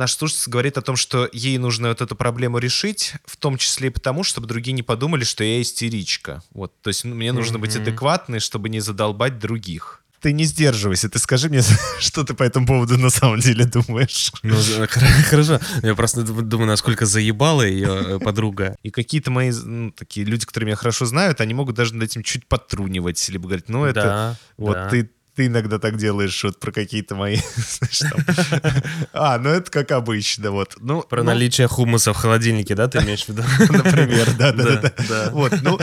наш слушатель говорит о том, что ей нужно вот эту проблему решить, в том числе и потому, чтобы другие не подумали, что я истеричка. Вот, то есть мне нужно быть адекватной, чтобы не задолбать других ты не сдерживайся, ты скажи мне, что ты по этому поводу на самом деле думаешь. Ну, хорошо. Я просто думаю, насколько заебала ее э, подруга. И какие-то мои ну, такие люди, которые меня хорошо знают, они могут даже над этим чуть подтрунивать, либо говорить, ну это да, вот да. ты ты иногда так делаешь вот про какие-то мои... А, ну это как обычно, вот. Ну, про ну... наличие хумуса в холодильнике, да, ты имеешь в виду? Например, да-да-да. Вот, ну...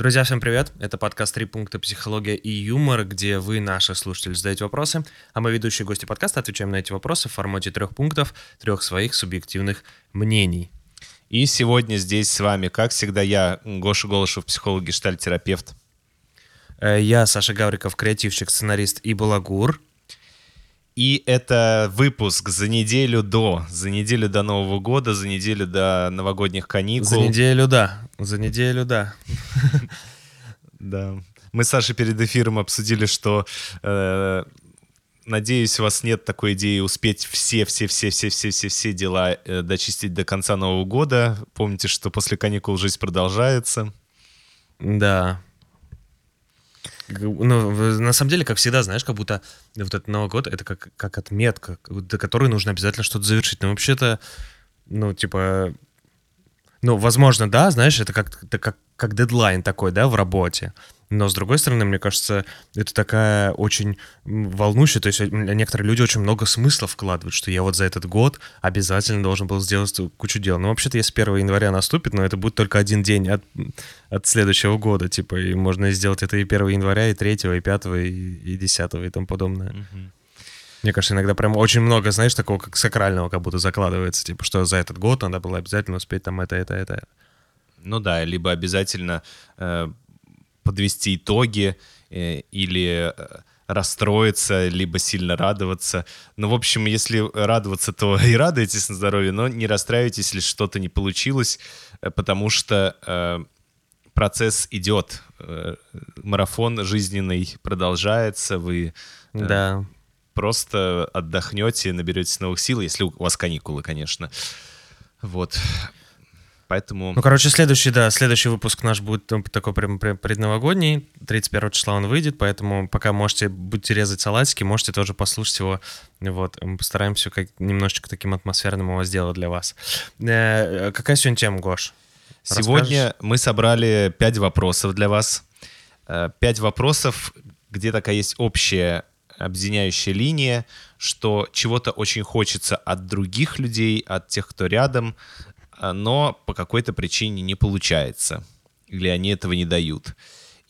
Друзья, всем привет! Это подкаст «Три пункта. Психология и юмор», где вы, наши слушатели, задаете вопросы, а мы, ведущие гости подкаста, отвечаем на эти вопросы в формате трех пунктов, трех своих субъективных мнений. И сегодня здесь с вами, как всегда, я, Гоша Голышев, психолог, гештальтерапевт. Э, я, Саша Гавриков, креативщик, сценарист и балагур. И это выпуск за неделю до, за неделю до Нового года, за неделю до новогодних каникул. За неделю, да. За неделю, да. Да. Мы с Сашей перед эфиром обсудили, что э, надеюсь, у вас нет такой идеи успеть все-все-все-все-все-все-все дела э, дочистить до конца Нового года. Помните, что после каникул жизнь продолжается. Да, ну, на самом деле, как всегда, знаешь, как будто вот этот Новый год — это как, как отметка, до которой нужно обязательно что-то завершить. Но вообще-то, ну, типа... Ну, возможно, да, знаешь, это как, это как, как дедлайн такой, да, в работе. Но, с другой стороны, мне кажется, это такая очень волнующая, то есть некоторые люди очень много смысла вкладывают, что я вот за этот год обязательно должен был сделать кучу дел. Ну, вообще-то, если 1 января наступит, но это будет только один день от, от следующего года, типа, и можно сделать это и 1 января, и 3, и 5, и, и 10, и тому подобное. Мне кажется, иногда прям очень много, знаешь, такого как сакрального как будто закладывается, типа, что за этот год надо было обязательно успеть там это, это, это. Ну да, либо обязательно э, подвести итоги э, или э, расстроиться, либо сильно радоваться. Ну, в общем, если радоваться, то и радуйтесь на здоровье, но не расстраивайтесь, если что-то не получилось, э, потому что э, процесс идет, э, марафон жизненный продолжается, вы э, да. просто отдохнете, наберетесь новых сил, если у вас каникулы, конечно. Вот. Поэтому... Ну, короче, следующий, да, следующий выпуск наш будет такой прям, прям предновогодний. 31 числа он выйдет, поэтому пока можете, будете резать салатики, можете тоже послушать его. Вот, мы постараемся как немножечко таким атмосферным его сделать для вас. Э, какая сегодня тема, Гош? Сегодня Расскажешь? мы собрали пять вопросов для вас. Э, пять вопросов, где такая есть общая объединяющая линия, что чего-то очень хочется от других людей, от тех, кто рядом, но по какой-то причине не получается, или они этого не дают.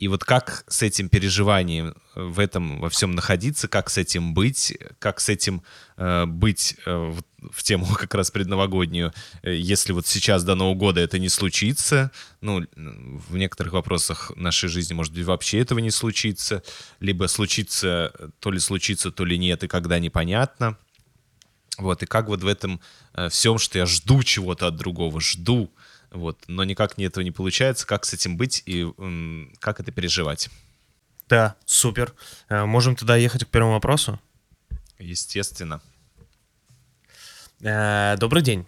И вот как с этим переживанием в этом во всем находиться, как с этим быть, как с этим э, быть э, в тему как раз предновогоднюю, э, если вот сейчас до Нового года это не случится, ну, в некоторых вопросах нашей жизни, может быть, вообще этого не случится, либо случится, то ли случится, то ли нет, и когда непонятно. Вот, и как вот в этом э, всем, что я жду чего-то от другого, жду, вот, но никак не этого не получается, как с этим быть и как это переживать. Да, супер. Э, можем туда ехать к первому вопросу? Естественно. Э, добрый день.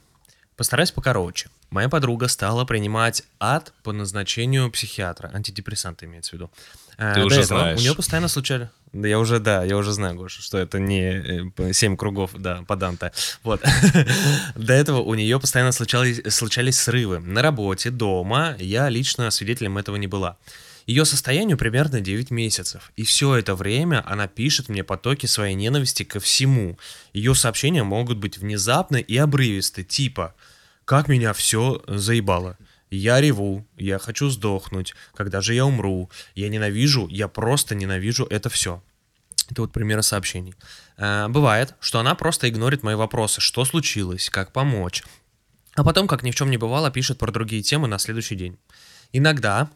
Постараюсь покороче. Моя подруга стала принимать ад по назначению психиатра. Антидепрессанты имеется в виду. Ты уже этого знаешь. У нее постоянно случались... Да я уже, да, я уже знаю, Гоша, что это не э, семь кругов, да, по Данте. Вот. До этого у нее постоянно случались, случались срывы. На работе, дома, я лично свидетелем этого не была. Ее состоянию примерно 9 месяцев. И все это время она пишет мне потоки своей ненависти ко всему. Ее сообщения могут быть внезапны и обрывисты, типа «Как меня все заебало». Я реву, я хочу сдохнуть, когда же я умру, я ненавижу, я просто ненавижу это все. Это вот примеры сообщений. Э, бывает, что она просто игнорит мои вопросы, что случилось, как помочь. А потом, как ни в чем не бывало, пишет про другие темы на следующий день. Иногда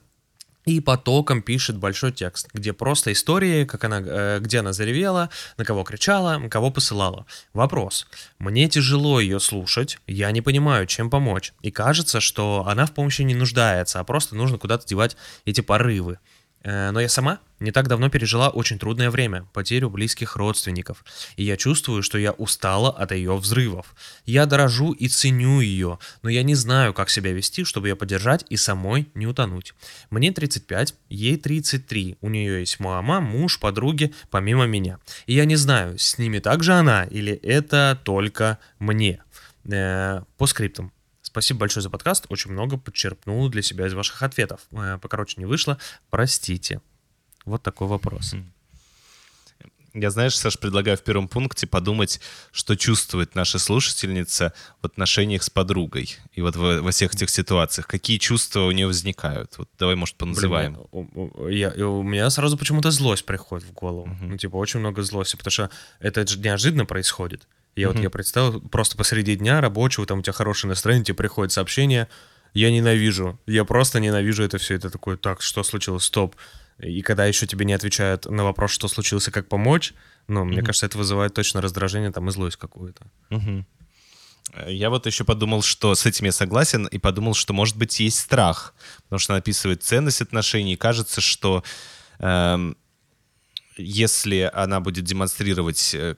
и потоком пишет большой текст, где просто истории, как она, э, где она заревела, на кого кричала, кого посылала. Вопрос. Мне тяжело ее слушать, я не понимаю, чем помочь. И кажется, что она в помощи не нуждается, а просто нужно куда-то девать эти порывы. Э, но я сама не так давно пережила очень трудное время, потерю близких родственников, и я чувствую, что я устала от ее взрывов. Я дорожу и ценю ее, но я не знаю, как себя вести, чтобы ее поддержать и самой не утонуть. Мне 35, ей 33, у нее есть мама, муж, подруги, помимо меня. И я не знаю, с ними также она или это только мне. Э, по скриптам. Спасибо большое за подкаст. Очень много подчерпнул для себя из ваших ответов. Э, покороче не вышло. Простите. Вот такой вопрос. Я, знаешь, Саш, предлагаю в первом пункте подумать, что чувствует наша слушательница в отношениях с подругой. И вот во, во всех этих ситуациях. Какие чувства у нее возникают? Вот давай, может, поназываем. Блин, у, я, у меня сразу почему-то злость приходит в голову. Uh-huh. Ну, типа, очень много злости, потому что это же неожиданно происходит. Я вот я представил, просто посреди дня рабочего, там у тебя хорошее настроение, тебе приходит сообщение, я ненавижу, я просто ненавижу это все, это такое, так, что случилось, стоп. И когда еще тебе не отвечают на вопрос, что случилось и как помочь, ну, мне кажется, это вызывает точно раздражение там и злость какую-то. Я вот еще подумал, что с этим я согласен, и подумал, что, может быть, есть страх, потому что она описывает ценность отношений, и кажется, что э, если она будет демонстрировать э,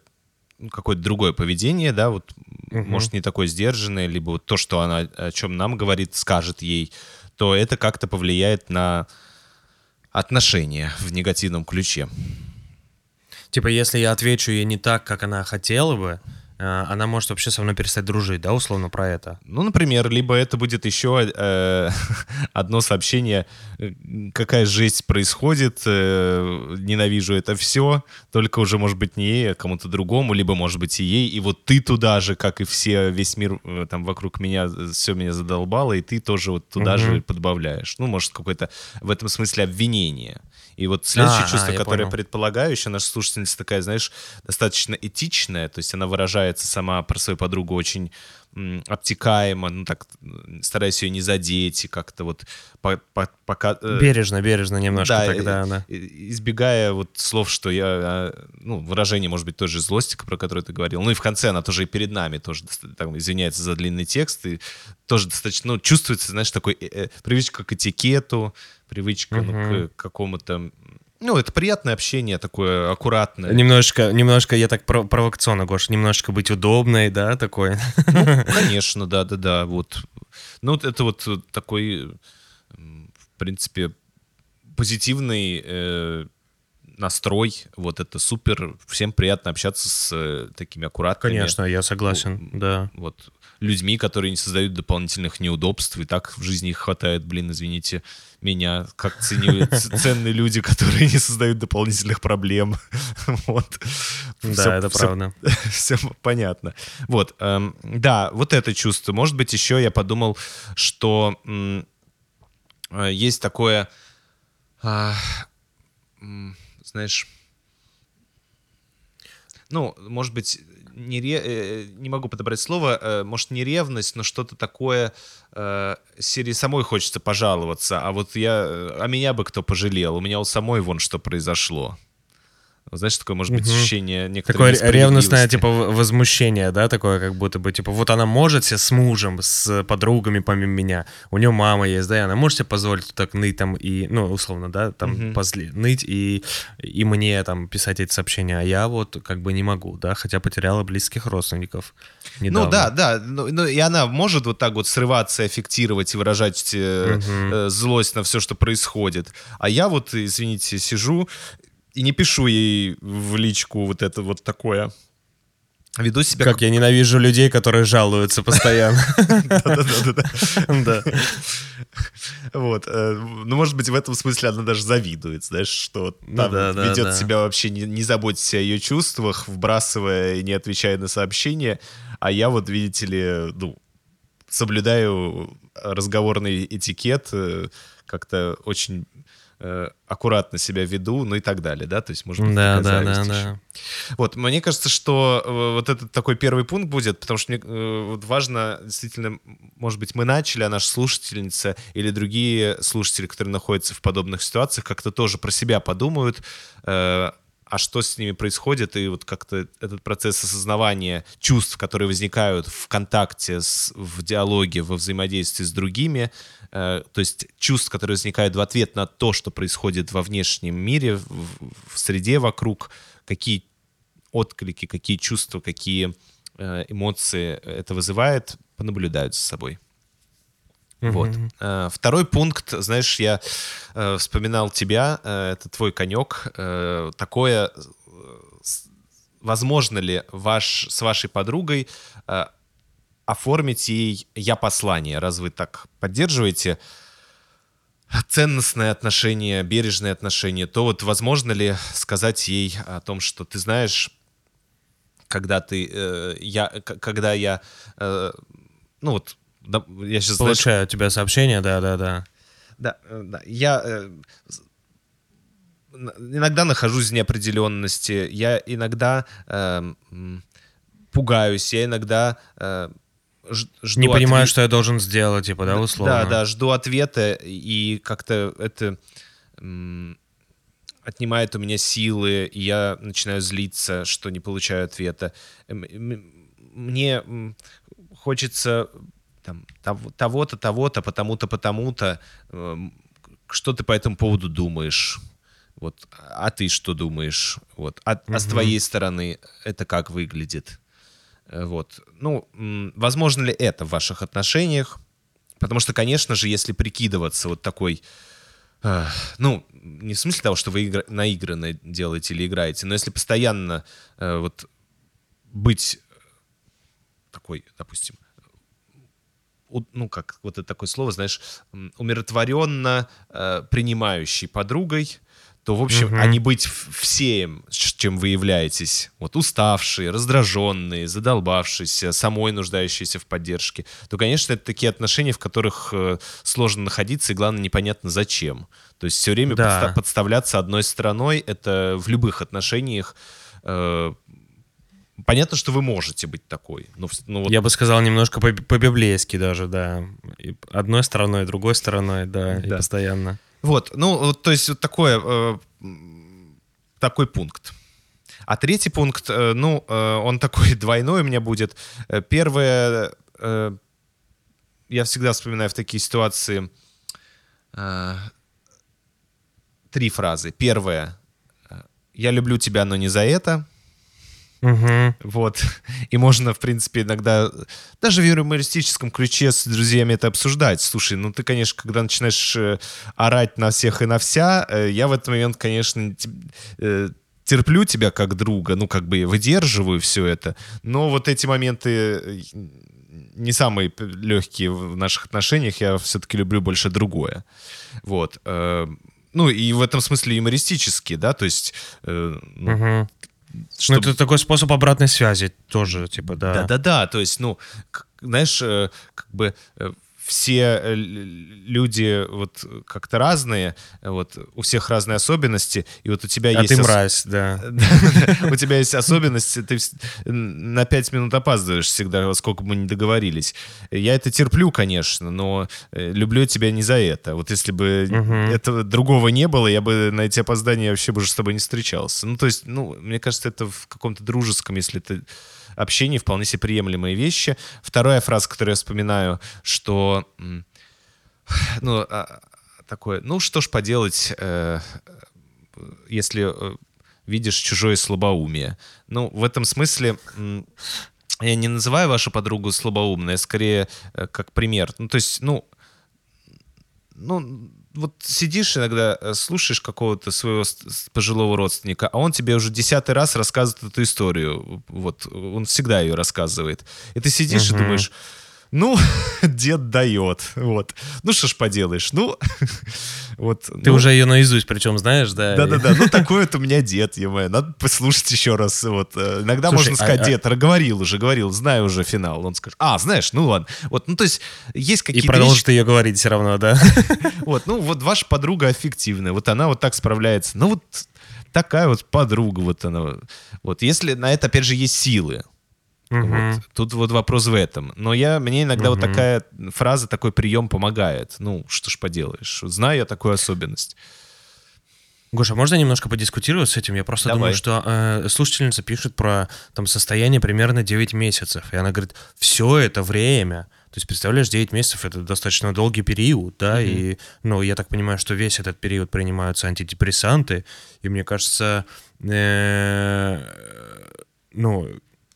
какое-то другое поведение, да, вот, угу. может, не такое сдержанное, либо вот то, что она о чем нам говорит, скажет ей, то это как-то повлияет на отношения в негативном ключе. Типа, если я отвечу ей не так, как она хотела бы, она может вообще со мной перестать дружить, да, условно про это? Ну, например, либо это будет еще э, одно сообщение, э, какая жесть происходит, э, ненавижу это все, только уже, может быть, не ей, а кому-то другому, либо, может быть, и ей, и вот ты туда же, как и все, весь мир э, там вокруг меня, все меня задолбало, и ты тоже вот туда угу. же подбавляешь. Ну, может, какое-то в этом смысле обвинение. И вот следующее а, чувство, а, которое я предполагаю, еще наша слушательница такая, знаешь, достаточно этичная, то есть она выражается сама про свою подругу очень обтекаемо, ну так, стараясь ее не задеть и как-то вот по, по, пока... Э, бережно, бережно немножко да, тогда она. Избегая вот слов, что я, а, ну, выражение, может быть, той же злости, про которое ты говорил. Ну и в конце она тоже и перед нами тоже, там, извиняется за длинный текст, и тоже достаточно, ну, чувствуется, знаешь, такой э, э, привычка к этикету, привычка угу. ну, к какому-то ну, это приятное общение, такое аккуратное. Немножко, немножко, я так провокационно, Гош, немножко быть удобной, да, такой? Ну, конечно, да-да-да, вот. Ну, вот это вот такой, в принципе, позитивный э, настрой, вот это супер, всем приятно общаться с э, такими аккуратными. Конечно, я согласен, да. Вот людьми, которые не создают дополнительных неудобств, и так в жизни их хватает, блин, извините меня, как ценю, ценные люди, которые не создают дополнительных проблем. Вот. Да, все, это все, правда. Все понятно. Вот, эм, да, вот это чувство. Может быть, еще я подумал, что э, есть такое, э, знаешь, ну, может быть, не, ре, э, не могу подобрать слово, э, может, не ревность, но что-то такое э, серии самой хочется пожаловаться, а вот я, а меня бы кто пожалел, у меня у самой вон что произошло. Знаешь, такое, может быть, угу. ощущение некоторой Такое ревностное, типа, возмущение, да, такое, как будто бы, типа, вот она может себе с мужем, с подругами помимо меня, у нее мама есть, да, и она может себе позволить так ныть там и, ну, условно, да, там, угу. позли, ныть и, и мне там писать эти сообщения, а я вот как бы не могу, да, хотя потеряла близких родственников недавно. Ну, да, да, ну, ну, и она может вот так вот срываться, аффектировать и выражать э, угу. э, злость на все, что происходит, а я вот, извините, сижу и не пишу ей в личку вот это вот такое. Веду себя... Как я ненавижу людей, которые жалуются постоянно. Да. Вот. Э, ну, может быть, в этом смысле она даже завидует, знаешь, что ну там ведет себя вообще, не заботясь о ее чувствах, вбрасывая и не отвечая на сообщения. А я вот, видите ли, ну, соблюдаю разговорный этикет, э, как-то очень э, аккуратно себя веду, ну и так далее, да, то есть может быть Да, да, да, еще. да. Вот, мне кажется, что э, вот этот такой первый пункт будет, потому что мне э, вот важно, действительно, может быть, мы начали, а наша слушательница или другие слушатели, которые находятся в подобных ситуациях, как-то тоже про себя подумают, э, а что с ними происходит, и вот как-то этот процесс осознавания чувств, которые возникают в контакте, с, в диалоге, во взаимодействии с другими, э, то есть чувств, которые возникают в ответ на то, что происходит во внешнем мире, в, в среде вокруг, какие отклики, какие чувства, какие э, эмоции это вызывает, понаблюдают за собой. Вот. Э, Второй пункт, знаешь, я э, вспоминал тебя, э, это твой конек. Э, такое, э, возможно ли ваш, с вашей подругой э, оформить ей «я послание», раз вы так поддерживаете ценностное отношение, бережное отношение, то вот возможно ли сказать ей о том, что ты знаешь, когда ты, э, я, когда я, э, ну вот, да, я сейчас, знаешь, Получаю от тебя сообщение, да, да, да. да, э, да. Я э, иногда нахожусь в неопределенности, я иногда э, пугаюсь, я иногда э, жду Не понимаю, ответ- что я должен сделать, типа, да, условно. Да, да, жду ответа, и как-то это отнимает у меня силы, и я начинаю злиться, что не получаю ответа. Мне хочется там, того- того-то, того-то, потому-то, потому-то. Эм, Что ты по этому поводу думаешь? Вот, а ты что думаешь? Вот, а, а с твоей стороны это как выглядит? Э, Вот. Ну, возможно ли это в ваших отношениях? Потому что, конечно же, если прикидываться вот такой, э, ну, не в смысле того, что вы игра- наигранно делаете или играете, но если постоянно э, вот быть такой, допустим, ну, как вот это такое слово, знаешь, умиротворенно э, принимающей подругой, то, в общем, Мгм. а не быть всем, чем вы являетесь, вот уставшие, раздраженные, задолбавшиеся, самой нуждающиеся в поддержке, то, конечно, это такие отношения, в которых э, сложно находиться, и, главное, непонятно зачем. То есть все время Да. подста- подставляться одной стороной, это в любых отношениях э, Понятно, что вы можете быть такой. но ну, вот Я бы сказал немножко по- по-библейски даже, да. И одной стороной, другой стороной, да, и Да. постоянно. Вот, ну, то есть вот такое, э, такой пункт. А третий пункт, э, ну, э, он такой двойной у меня будет. Э, Первое, э, я всегда вспоминаю в такие ситуации э, три фразы. Первое, э, я люблю тебя, но не за это. Мгм. Вот. И можно, в принципе, иногда даже в юмористическом ключе с друзьями это обсуждать. Слушай, ну ты, конечно, когда начинаешь э, орать на всех и на вся, э, я в этот момент, конечно, э, терплю тебя как друга, ну, как бы выдерживаю все это. Но вот эти моменты не самые легкие в наших отношениях. Я все-таки люблю больше другое. Вот. Ну, и в этом смысле юмористически, да, то есть... э, ну, Мгм. Чтоб- Ну, это такой способ обратной связи тоже, типа, да. да-да-да, то есть, ну, знаешь, э, как бы э, все э, люди вот как-то разные, вот у всех разные особенности, и вот у тебя А есть... ты ос- мразь, да. У тебя есть особенность, ты на пять минут опаздываешь всегда, сколько бы мы не договорились. Я это терплю, конечно, но э, люблю тебя не за это. Вот если бы этого другого не было, я бы на эти опоздания вообще бы уже с тобой не встречался. Ну, то есть, ну, мне кажется, это в каком-то дружеском, если это общение, вполне себе приемлемые вещи. Вторая фраза, которую я вспоминаю, что, ну, а, такое, ну, что ж поделать, э, если э, видишь чужое слабоумие. Ну, в этом смысле я не называю вашу подругу слабоумной, а скорее э, как пример. Ну, то есть, ну, ну, вот сидишь иногда, э, слушаешь какого-то своего пожилого родственника, а он тебе уже десятый раз рассказывает эту историю. Вот, он всегда ее рассказывает. И ты сидишь Мгм. и думаешь, ну, дед дает. Вот. Ну, что ж поделаешь. Ну, Вот, Ты ну, уже ее наизусть причем знаешь, да? Да-да-да, ну такой вот у меня дед, ё надо послушать еще раз. Вот. э, Иногда Слушай, можно сказать, а- а- дед, говорил уже, говорил, знаю уже финал. Он скажет, а, знаешь, ну ладно. Вот, ну то есть есть И какие-то продолжит ее говорить все равно, да? вот, ну вот ваша подруга аффективная, вот она вот так справляется. Ну вот такая вот подруга, вот она. Вот если на это, опять же, есть силы. Мгм. Вот. Тут вот вопрос в этом. Но я, мне иногда вот Мгм. такая фраза, такой прием помогает. Ну, что ж поделаешь. Знаю я такую особенность. Гоша, можно немножко подискутировать с этим? Я просто Давай. думаю, что э, слушательница пишет про там состояние примерно 9 месяцев. И она говорит, все это время. То есть, представляешь, 9 месяцев это достаточно долгий период, да, и, ну, я так понимаю, что весь этот период принимаются антидепрессанты, и мне кажется, э, ну,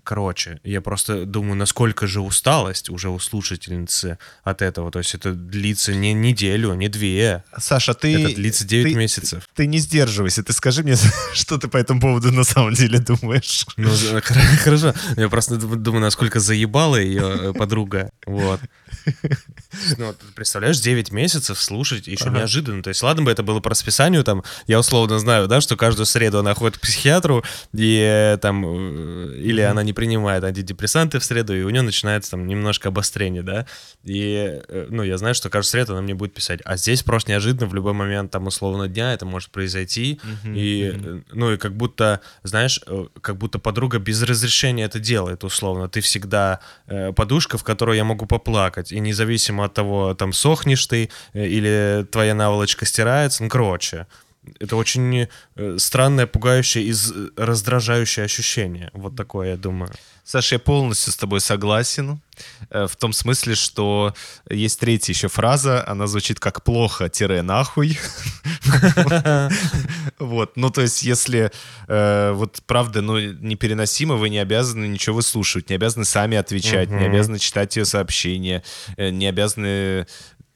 короче, я просто думаю, насколько же усталость уже у слушательницы от этого. То есть это длится не неделю, не две. Саша, ты... это длится 9 ты- месяцев. Ты не сдерживайся, ты скажи мне, что ты по этому поводу на самом деле думаешь. Ну, хорошо. Я просто дум- думаю, насколько заебала ее подруга. Вот. Ну, представляешь, 9 месяцев слушать еще Ага. неожиданно. То есть, ладно бы это было по расписанию, там, я условно знаю, да, что каждую среду она ходит к психиатру, и э, там, э, или она не принимает антидепрессанты в среду, и у нее начинается там немножко обострение, да. И, э, ну, я знаю, что каждую среду она мне будет писать. А здесь просто неожиданно в любой момент, там, условно, дня это может произойти. И, э, ну, и как будто, знаешь, как будто подруга без разрешения это делает, условно. Ты всегда э, подушка, в которую я могу поплакать. И независимо от того, там, сохнешь ты э, или твоя наволочка стирается, ну, короче. Это очень э, странное, пугающее и раздражающее ощущение. Вот такое, я думаю. Саша, я полностью с тобой согласен. э, В том смысле, что есть третья еще фраза, она звучит как плохо-нахуй. Вот, ну то есть если э, вот правда, ну непереносимо, вы не обязаны ничего выслушивать, не обязаны сами отвечать, не обязаны читать ее сообщения, не обязаны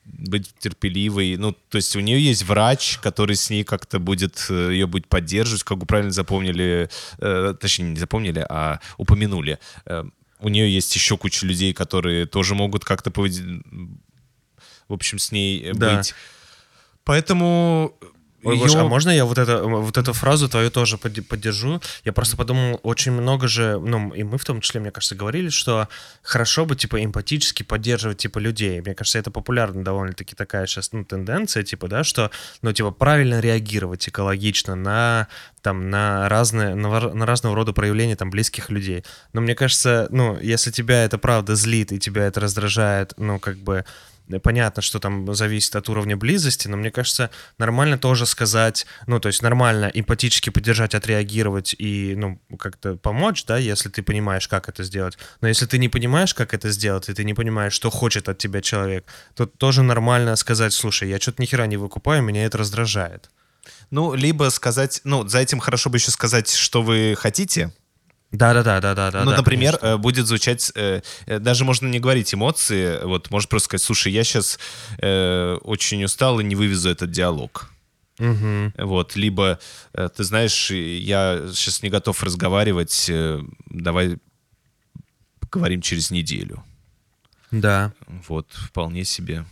быть терпеливой. Ну, то есть у нее есть врач, который с ней как-то будет, э, ее будет поддерживать, как вы правильно запомнили, э, точнее, не запомнили, а упомянули. Э, у нее есть еще куча людей, которые тоже могут как-то, поведи- в общем, с ней э, Да. быть. Поэтому Ой, её- Гош, а можно я вот, это, вот эту фразу твою тоже подде- поддержу? Я просто подумал, очень много же, ну, и мы в том числе, мне кажется, говорили, что хорошо бы, типа, эмпатически поддерживать, типа, людей. Мне кажется, это популярна довольно-таки такая сейчас, ну, тенденция, типа, да, что, ну, типа, правильно реагировать экологично на, там, на разные, на, на разного рода проявления, там, близких людей. Но мне кажется, ну, если тебя это правда злит и тебя это раздражает, ну, как бы, Понятно, что там зависит от уровня близости, но мне кажется, нормально тоже сказать, ну, то есть нормально эмпатически поддержать, отреагировать и, ну, как-то помочь, да, если ты понимаешь, как это сделать. Но если ты не понимаешь, как это сделать, и ты не понимаешь, что хочет от тебя человек, то тоже нормально сказать, слушай, я что-то ни хера не выкупаю, меня это раздражает. Ну, либо сказать, ну, за этим хорошо бы еще сказать, что вы хотите, Да-да-да, да-да-да. ну, да, например, конечно. э, будет звучать, э, э, даже можно не говорить эмоции, вот, может просто сказать, слушай, я сейчас очень устал и не вывезу этот диалог. Мгм. Вот, либо, ты знаешь, я сейчас не готов разговаривать, давай поговорим через неделю. Да. Вот, вполне себе.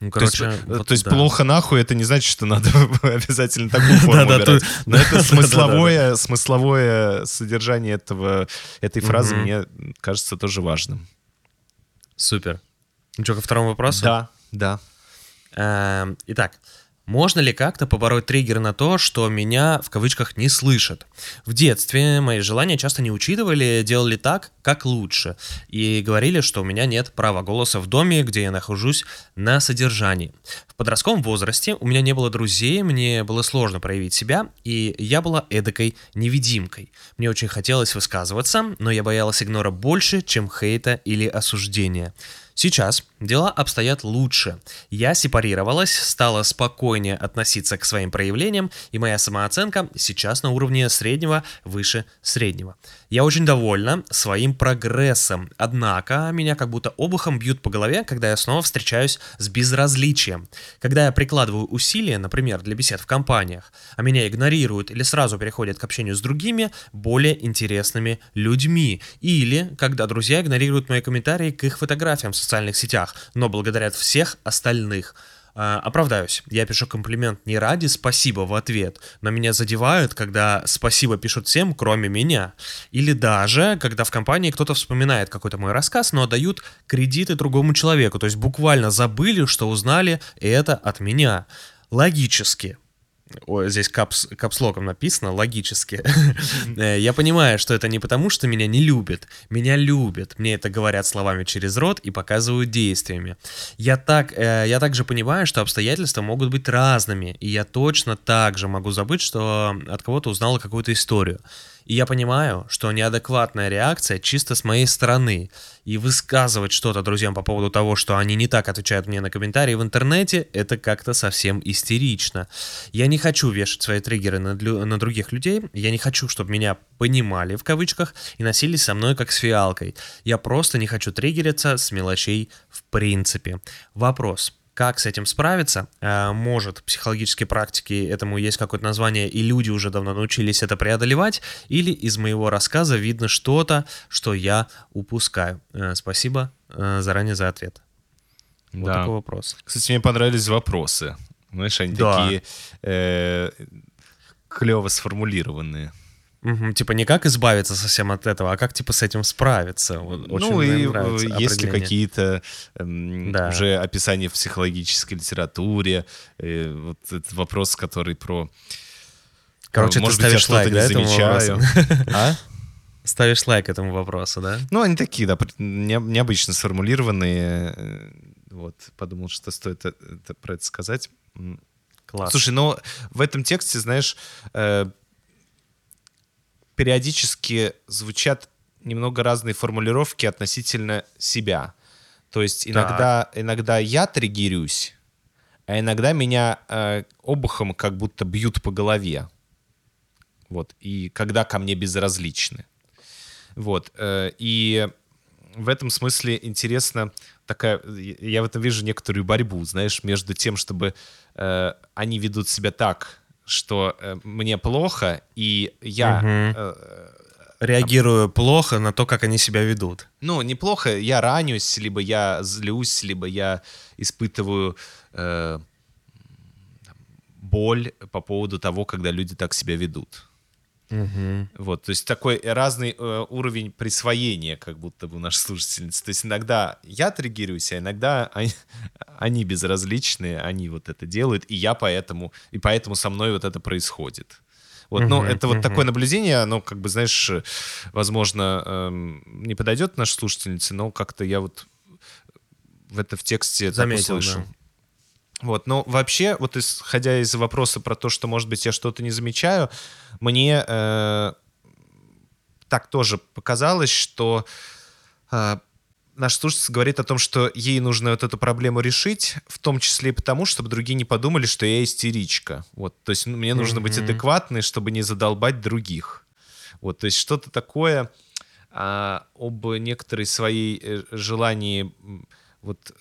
Ну, То есть, короче, э, вот то есть да. плохо нахуй, это не значит, что надо обязательно такую форму Да-да, убирать. тут- Но это смысловое, смысловое содержание этого, этой фразы Мгм. мне кажется тоже важным. Супер. Ну что, ко второму вопросу? Да, да. Эм, Итак, можно ли как-то побороть триггер на то, что меня в кавычках не слышат? В детстве мои желания часто не учитывали, делали так, как лучше. И говорили, что у меня нет права голоса в доме, где я нахожусь на содержании. В подростковом возрасте у меня не было друзей, мне было сложно проявить себя, и я была эдакой невидимкой. Мне очень хотелось высказываться, но я боялась игнора больше, чем хейта или осуждения. Сейчас дела обстоят лучше. Я сепарировалась, стала спокойнее относиться к своим проявлениям, и моя самооценка сейчас на уровне среднего, выше среднего. Я очень довольна своим прогрессом, однако меня как будто обухом бьют по голове, когда я снова встречаюсь с безразличием. Когда я прикладываю усилия, например, для бесед в компаниях, а меня игнорируют или сразу переходят к общению с другими, более интересными людьми. Или когда друзья игнорируют мои комментарии к их фотографиям в социальных сетях, но благодарят всех остальных. А, оправдаюсь. Я пишу комплимент не ради спасибо в ответ, но меня задевают, когда спасибо пишут всем, кроме меня. Или даже, когда в компании кто-то вспоминает какой-то мой рассказ, но отдают кредиты другому человеку. То есть буквально забыли, что узнали это от меня. Логически. Ой, здесь капс, капслоком написано, логически. Э, я понимаю, что это не потому, что меня не любят. Меня любят. Мне это говорят словами через рот и показывают действиями. Я, так, э, я также понимаю, что обстоятельства могут быть разными. И я точно так же могу забыть, что от кого-то узнала какую-то историю. И я понимаю, что неадекватная реакция чисто с моей стороны. И высказывать что-то друзьям по поводу того, что они не так отвечают мне на комментарии в интернете, это как-то совсем истерично. Я не хочу вешать свои триггеры на, на других людей. Я не хочу, чтобы меня понимали в кавычках и носились со мной как с фиалкой. Я просто не хочу триггериться с мелочей в принципе. Вопрос. Как с этим справиться? Э, может, психологические практики этому есть какое-то название, и люди уже давно научились это преодолевать, или из моего рассказа видно что-то, что я упускаю. Э, спасибо э, заранее за ответ. Вот да. такой вопрос. Кстати, мне понравились вопросы. Знаешь, они да. такие э, клево сформулированные. Угу, типа не как избавиться совсем от этого, а как типа с этим справиться. Вот, очень ну и есть ли какие-то эм, да. уже описания в психологической литературе, э, вот этот вопрос, который про... Короче, э, может ты ставишь быть, лайк, да, этому замечаю. А? Ставишь лайк этому вопросу, да? Ну, они такие, да, необычно сформулированные. Э, вот, подумал, что стоит это, про это сказать. Класс. Слушай, ну в этом тексте, знаешь, э, периодически звучат немного разные формулировки относительно себя. То есть иногда, иногда я триггерюсь, а иногда меня э, обухом как будто бьют по голове. Вот. И когда ко мне безразличны. Вот. Э, и в этом смысле интересно такая... Я в этом вижу некоторую борьбу, знаешь, между тем, чтобы э, они ведут себя так, что э, мне плохо, и я... Угу. Э, Реагирую там, плохо на то, как они себя ведут. Ну, неплохо, я ранюсь, либо я злюсь, либо я испытываю э, боль по поводу того, когда люди так себя ведут. Угу. Вот, то есть такой разный э, уровень присвоения, как будто бы у нашей слушательницы. То есть иногда я триггируюсь, а иногда они, они безразличные, они вот это делают, и я поэтому, и поэтому со мной вот это происходит. Вот, ну, это uh-huh. вот такое наблюдение, оно, как бы, знаешь, возможно, эм, не подойдет нашей слушательнице, но как-то я вот в это в тексте Заметил, услышал. Да. Вот, но вообще, вот исходя из вопроса про то, что, может быть, я что-то не замечаю, мне э, так тоже показалось, что э, наш слушатель говорит о том, что ей нужно вот эту проблему решить, в том числе и потому, чтобы другие не подумали, что я истеричка. Вот, то есть мне нужно mm-hmm. быть адекватной, чтобы не задолбать других. Вот, то есть что-то такое а, об некоторой своей э, желании вот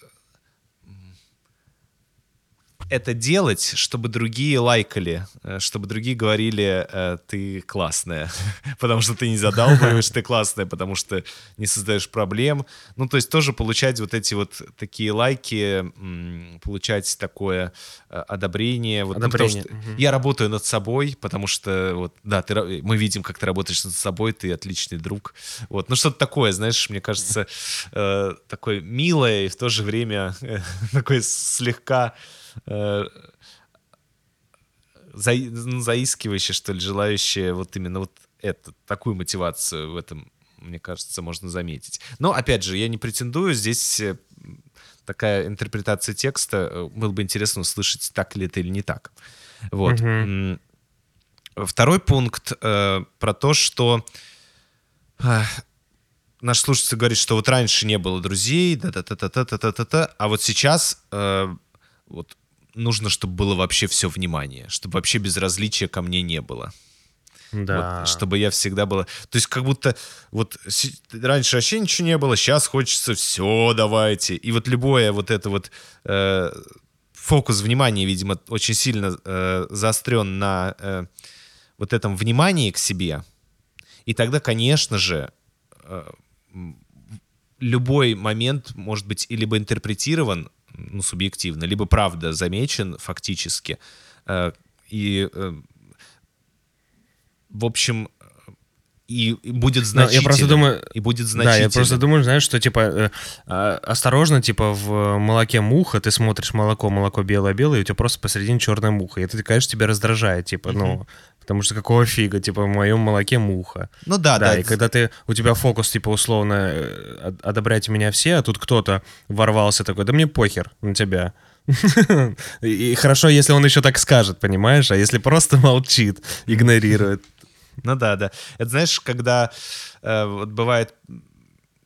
это делать, чтобы другие лайкали, э, чтобы другие говорили, э, ты классная, потому что ты не задалбываешь, ты классная, потому что не создаешь проблем. Ну, то есть тоже получать вот эти вот такие лайки, получать такое э, одобрение. Вот, одобрение. Ну, угу. Я работаю над собой, потому что вот, да, ты, мы видим, как ты работаешь над собой, ты отличный друг. Вот, ну что-то такое, знаешь, мне кажется, э, такое милое и в то же время э, такое слегка за, ну, заискивающее, что ли, желающее вот именно вот это, такую мотивацию в этом, мне кажется, можно заметить. Но, опять же, я не претендую, здесь э, такая интерпретация текста, э, было бы интересно услышать, так ли это или не так. Вот. Угу. Второй пункт э, про то, что э, наш слушатель говорит, что вот раньше не было друзей, да-да-да-да-да-да-да, а вот сейчас э, вот нужно, чтобы было вообще все внимание, чтобы вообще безразличия ко мне не было. Да. Вот, чтобы я всегда была... То есть как будто вот раньше вообще ничего не было, сейчас хочется все, давайте. И вот любое вот это вот... Э, фокус внимания, видимо, очень сильно э, заострен на э, вот этом внимании к себе. И тогда, конечно же, э, любой момент может быть либо интерпретирован ну, субъективно, либо правда замечен фактически. Э, и, э, в общем, и, и будет значительно. я просто думаю, и будет значительно. Да, я просто думаю, знаешь, что типа э, э, осторожно, типа в молоке муха, ты смотришь молоко, молоко белое-белое, и у тебя просто посередине черная муха, и это, конечно, тебя раздражает, типа, ну, потому что какого фига, типа, в моем молоке муха. Ну да, да. Да, и когда ты, у тебя фокус, типа, условно, э, одобряйте меня все, а тут кто-то ворвался такой, да мне похер на тебя. И хорошо, если он еще так скажет, понимаешь? А если просто молчит, игнорирует. Ну да, да. Это знаешь, когда э, вот бывает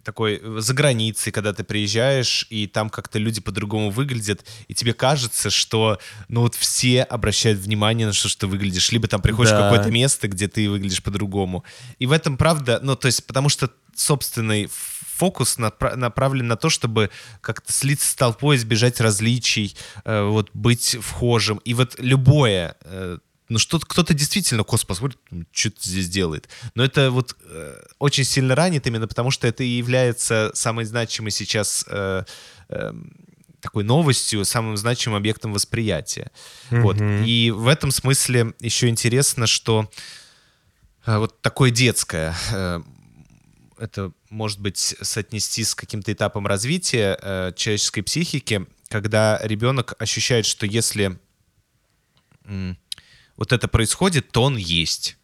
такой за границей, когда ты приезжаешь, и там как-то люди по-другому выглядят, и тебе кажется, что ну вот все обращают внимание на то, что ты выглядишь, либо там приходишь да. в какое-то место, где ты выглядишь по-другому. И в этом правда, ну то есть потому что собственный фокус напра- направлен на то, чтобы как-то слиться с толпой, избежать различий, э, вот быть вхожим. И вот любое э, ну что кто-то действительно кос посмотрит, что-то здесь делает. Но это вот э, очень сильно ранит именно потому, что это и является самой значимой сейчас э, э, такой новостью, самым значимым объектом восприятия. Mm-hmm. Вот. И в этом смысле еще интересно, что э, вот такое детское, э, это может быть соотнести с каким-то этапом развития э, человеческой психики, когда ребенок ощущает, что если вот это происходит, то он есть.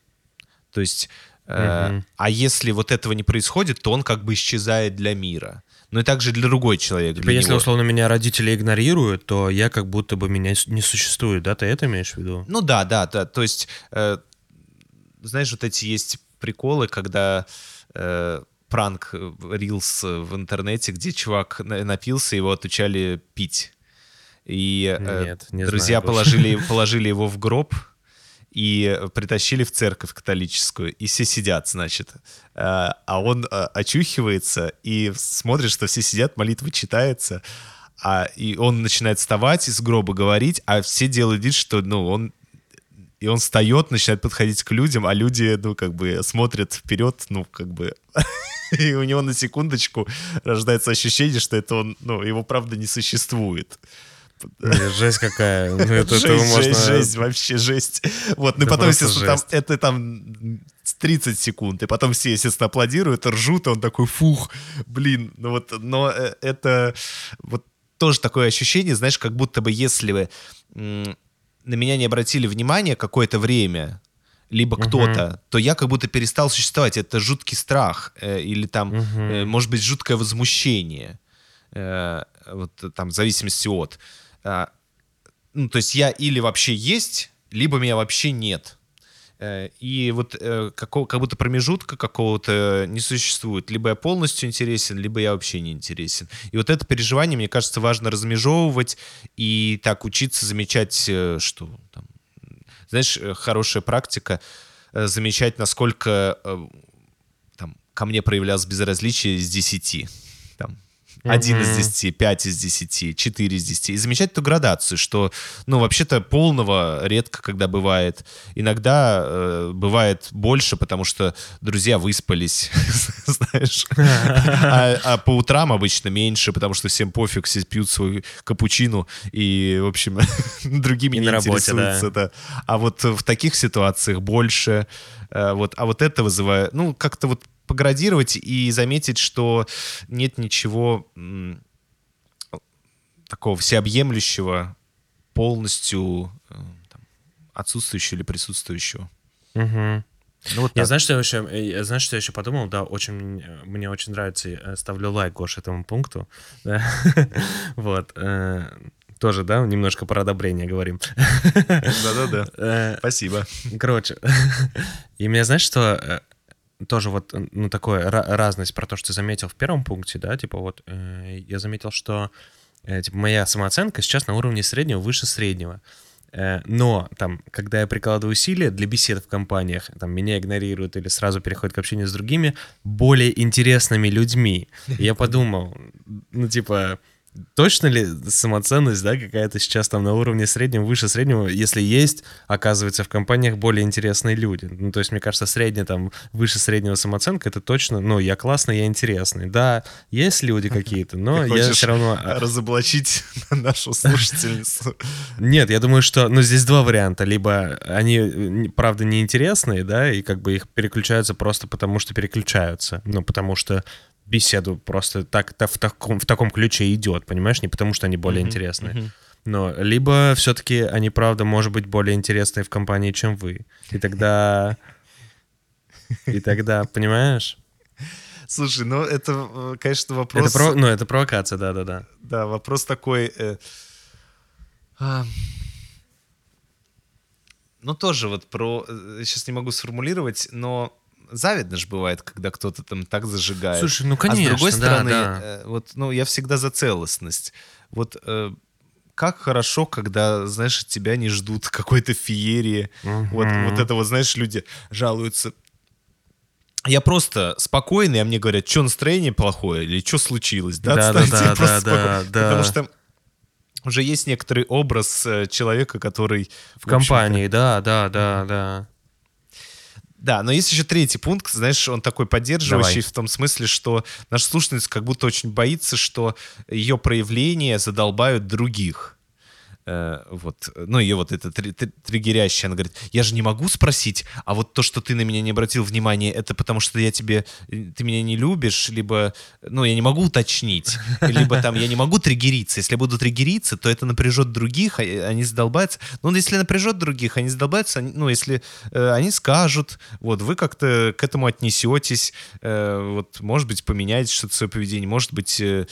То есть, э, а если вот этого не происходит, то он как бы исчезает для мира. Ну и также для другой человек. Типа, если, него. условно, меня родители игнорируют, то я как будто бы меня не существует, да? Ты это имеешь в виду? Ну да, да, да. То есть, э, знаешь, вот эти есть приколы, когда э, пранк, рилс в интернете, где чувак напился, его отучали пить. И э, Нет, не друзья знаю, положили, положили его в гроб, и притащили в церковь католическую, и все сидят, значит. А, а он а, очухивается и смотрит, что все сидят, молитва читается, а, и он начинает вставать из гроба говорить, а все делают вид, что, ну, он и он встает, начинает подходить к людям, а люди, ну, как бы смотрят вперед, ну, как бы... И у него на секундочку рождается ощущение, что это он, ну, его правда не существует. Жесть какая. Ну, это, жесть, это можно... жесть, жесть, вообще жесть. Вот, ну и потом, естественно, там, это там 30 секунд, и потом все, естественно, аплодируют, ржут, и он такой, фух, блин, ну вот, но э, это вот тоже такое ощущение, знаешь, как будто бы если бы на меня не обратили внимания какое-то время, либо uh-huh. кто-то, то я как будто перестал существовать. Это жуткий страх э, или там, uh-huh. э, может быть, жуткое возмущение. Э, вот там в зависимости от. А, а, ну, то есть я или вообще есть, либо меня вообще нет. Э, и вот э, какого, как будто промежутка какого-то э, не существует. Либо я полностью интересен, либо я вообще не интересен. И вот это переживание, мне кажется, важно размежевывать и так учиться замечать, что там, знаешь, хорошая практика замечать, насколько там, ко мне проявлялось безразличие с 10. Там, один mm-hmm. из 10, 5 из 10, 4 из 10. И замечать эту градацию, что, ну, вообще-то полного редко когда бывает. Иногда э, бывает больше, потому что друзья выспались, знаешь. А, а, по утрам обычно меньше, потому что всем пофиг, все пьют свою капучину и, в общем, другими не работе, интересуются. А вот в таких ситуациях больше. Э, вот, а вот это вызывает, ну, как-то вот поградировать и заметить, что нет ничего такого всеобъемлющего, полностью э, там, отсутствующего или присутствующего. Угу. Ну, вот я знаю, что я еще, я, знаешь, что я еще подумал, да, очень, мне очень нравится, я ставлю лайк, Гош, этому пункту, да, вот, э, тоже, да, немножко про одобрение говорим. Да-да-да, э, спасибо. Короче, и меня, знаешь, что тоже вот, ну, такое разность про то, что ты заметил в первом пункте, да, типа вот э, я заметил, что э, типа моя самооценка сейчас на уровне среднего, выше среднего. Э, но там, когда я прикладываю усилия для бесед в компаниях, там меня игнорируют или сразу переходят к общению с другими более интересными людьми. я подумал, ну, типа, точно ли самоценность, да, какая-то сейчас там на уровне среднего, выше среднего, если есть, оказывается, в компаниях более интересные люди. Ну, то есть, мне кажется, средняя там, выше среднего самооценка, это точно, ну, я классный, я интересный. Да, есть люди какие-то, но Ты я все равно... хочешь разоблачить нашу слушательницу. Нет, я думаю, что, ну, здесь два варианта. Либо они, правда, неинтересные, да, и как бы их переключаются просто потому, что переключаются. Ну, потому что беседу просто так, в, таком, в таком ключе идет, понимаешь, не потому что они более mm-hmm, интересные. Mm-hmm. Но либо все-таки они, правда, может быть, более интересные в компании, чем вы. И тогда... И тогда, понимаешь? Слушай, ну это, конечно, вопрос... Это про... Ну, это провокация, да-да-да. Да, вопрос такой... Э... А... Ну, тоже вот про... Сейчас э, не могу сформулировать, но завидно же бывает, когда кто-то там так зажигает. Слушай, ну конечно, А с другой стороны, да, да. вот, ну, я всегда за целостность. Вот э, как хорошо, когда, знаешь, от тебя не ждут какой-то феерии. Угу. Вот, вот это вот, знаешь, люди жалуются. Я просто спокойный, а мне говорят, что настроение плохое или что случилось, да? Да, да, да, да, да, да. Потому что уже есть некоторый образ э, человека, который... В, в компании, да, да, да, да. Да, но есть еще третий пункт, знаешь, он такой поддерживающий Давай. в том смысле, что наша слушательница как будто очень боится, что ее проявления задолбают других. Э, вот, ну, ее вот это триггерящее, она говорит, я же не могу спросить, а вот то, что ты на меня не обратил внимания, это потому что я тебе, ты меня не любишь, либо, ну, я не могу уточнить, либо там я не могу триггериться. Если я буду триггериться, то это напряжет других, а, они задолбаются. Ну, если напряжет других, они задолбаются, они, ну, если э, они скажут, вот, вы как-то к этому отнесетесь, э, вот, может быть, поменяете что-то свое поведение, может быть, э,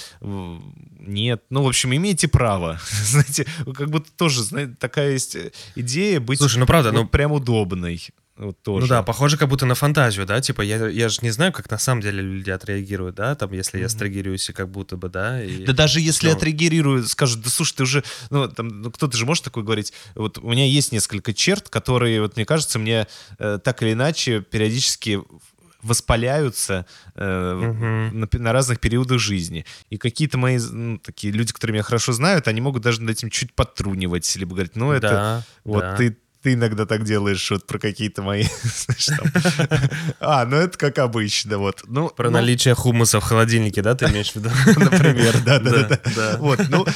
нет. Ну, в общем, имеете право. Знаете, как будто тоже, знаете, такая есть э, идея быть Слушай, ну правда, ну, ну прям удобной. Вот тоже. Ну да, похоже как будто на фантазию, да, типа я, я же не знаю, как на самом деле люди отреагируют, да, там, если mm-hmm. я стриггерюсь и как будто бы, да. И... Да даже если ну... отреагирую, скажут, да слушай, ты уже, ну, там, ну, кто-то же может такое говорить, вот у меня есть несколько черт, которые, вот мне кажется, мне э, так или иначе периодически воспаляются э, угу. на, на разных периодах жизни. И какие-то мои ну, такие люди, которые меня хорошо знают, они могут даже над этим чуть подтрунивать, либо говорить, ну это да, вот да. ты ты иногда так делаешь вот про какие-то мои... А, ну это как обычно, вот. Ну, про ну... наличие хумуса в холодильнике, да, ты имеешь в виду? Например, да-да-да. Вот, ну...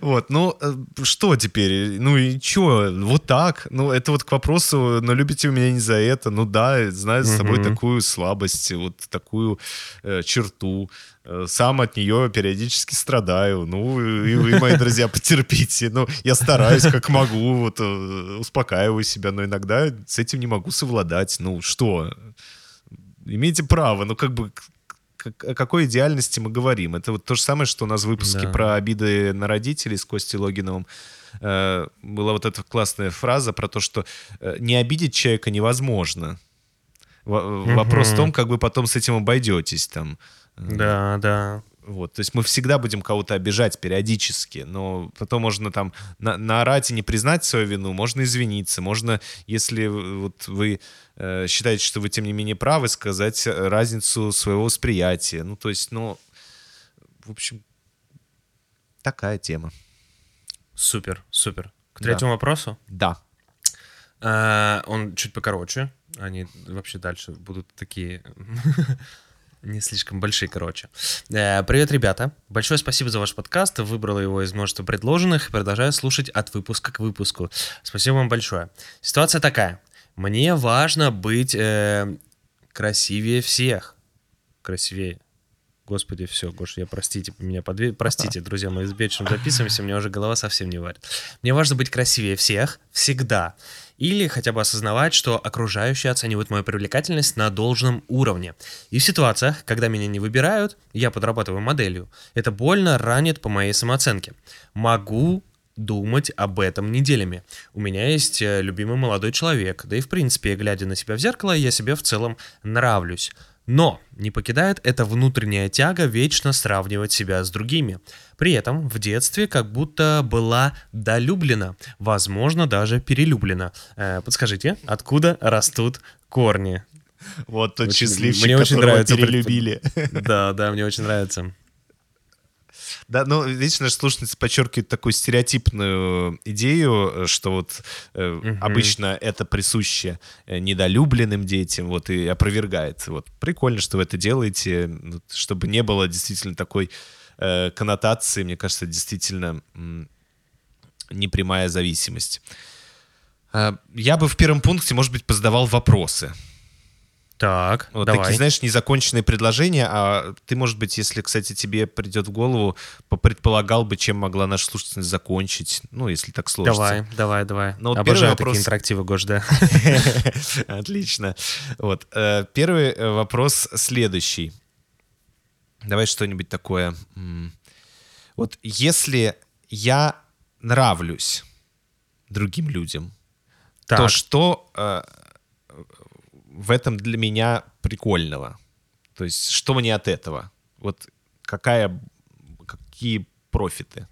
Вот, ну, э, что теперь? Ну и чё? Вот так. Ну, это вот к вопросу, но любите вы меня не за это. Ну да, знаю за собой такую слабость, вот такую э, черту. Э, сам от нее периодически страдаю. Ну, и вы, мои друзья, потерпите. Ну, я стараюсь, как могу, вот, э, успокаиваю себя, но иногда с этим не могу совладать. Ну, что? Имейте право, ну, как бы, о какой идеальности мы говорим? Это вот то же самое, что у нас в выпуске да. про обиды на родителей с Костей Логиновым. Э, была вот эта классная фраза про то, что не обидеть человека невозможно. Вопрос угу. в том, как вы потом с этим обойдетесь там. Да, да. Вот, то есть мы всегда будем кого-то обижать периодически, но потом можно там на, наорать и не признать свою вину, можно извиниться, можно, если вот вы э, считаете, что вы тем не менее правы, сказать разницу своего восприятия. Ну, то есть, ну, в общем, такая тема. Супер, супер. К третьему да. вопросу? Да. А, он чуть покороче. Они вообще дальше будут такие не слишком большие, короче. Э, привет, ребята. Большое спасибо за ваш подкаст. Выбрала его из множества предложенных и продолжаю слушать от выпуска к выпуску. Спасибо вам большое. Ситуация такая. Мне важно быть э, красивее всех. Красивее. Господи, все, Гош, я простите меня, подве... простите, друзья, мы вечером записываемся, у меня уже голова совсем не варит. Мне важно быть красивее всех, всегда. Или хотя бы осознавать, что окружающие оценивают мою привлекательность на должном уровне. И в ситуациях, когда меня не выбирают, я подрабатываю моделью. Это больно ранит по моей самооценке. Могу думать об этом неделями. У меня есть э, любимый молодой человек, да и в принципе, глядя на себя в зеркало, я себе в целом нравлюсь. Но не покидает эта внутренняя тяга вечно сравнивать себя с другими. При этом в детстве как будто была долюблена, возможно, даже перелюблена. Э, подскажите, откуда растут корни? Вот тот очень, счастливчик, мне очень нравится. перелюбили. Да, да, мне очень нравится. Да, ну, видишь, наша слушательница подчеркивает такую стереотипную идею, что вот э, угу. обычно это присуще э, недолюбленным детям, вот, и опровергает. Вот, прикольно, что вы это делаете, чтобы не было действительно такой э, коннотации, мне кажется, действительно непрямая зависимость. Э, я бы в первом пункте, может быть, позадавал вопросы. Так, вот давай. такие, знаешь, незаконченные предложения, а ты, может быть, если, кстати, тебе придет в голову, попредполагал бы, чем могла наша слушательница закончить, ну, если так сложно. Давай, давай, давай. Ну, вот Обожаю вопрос... такие интерактивы, Гош, да. Отлично. Вот. Э, первый э, вопрос следующий. Давай что-нибудь такое. Вот если я нравлюсь другим людям, так. то что э, в этом для меня прикольного? То есть что мне от этого? Вот какая, какие профиты?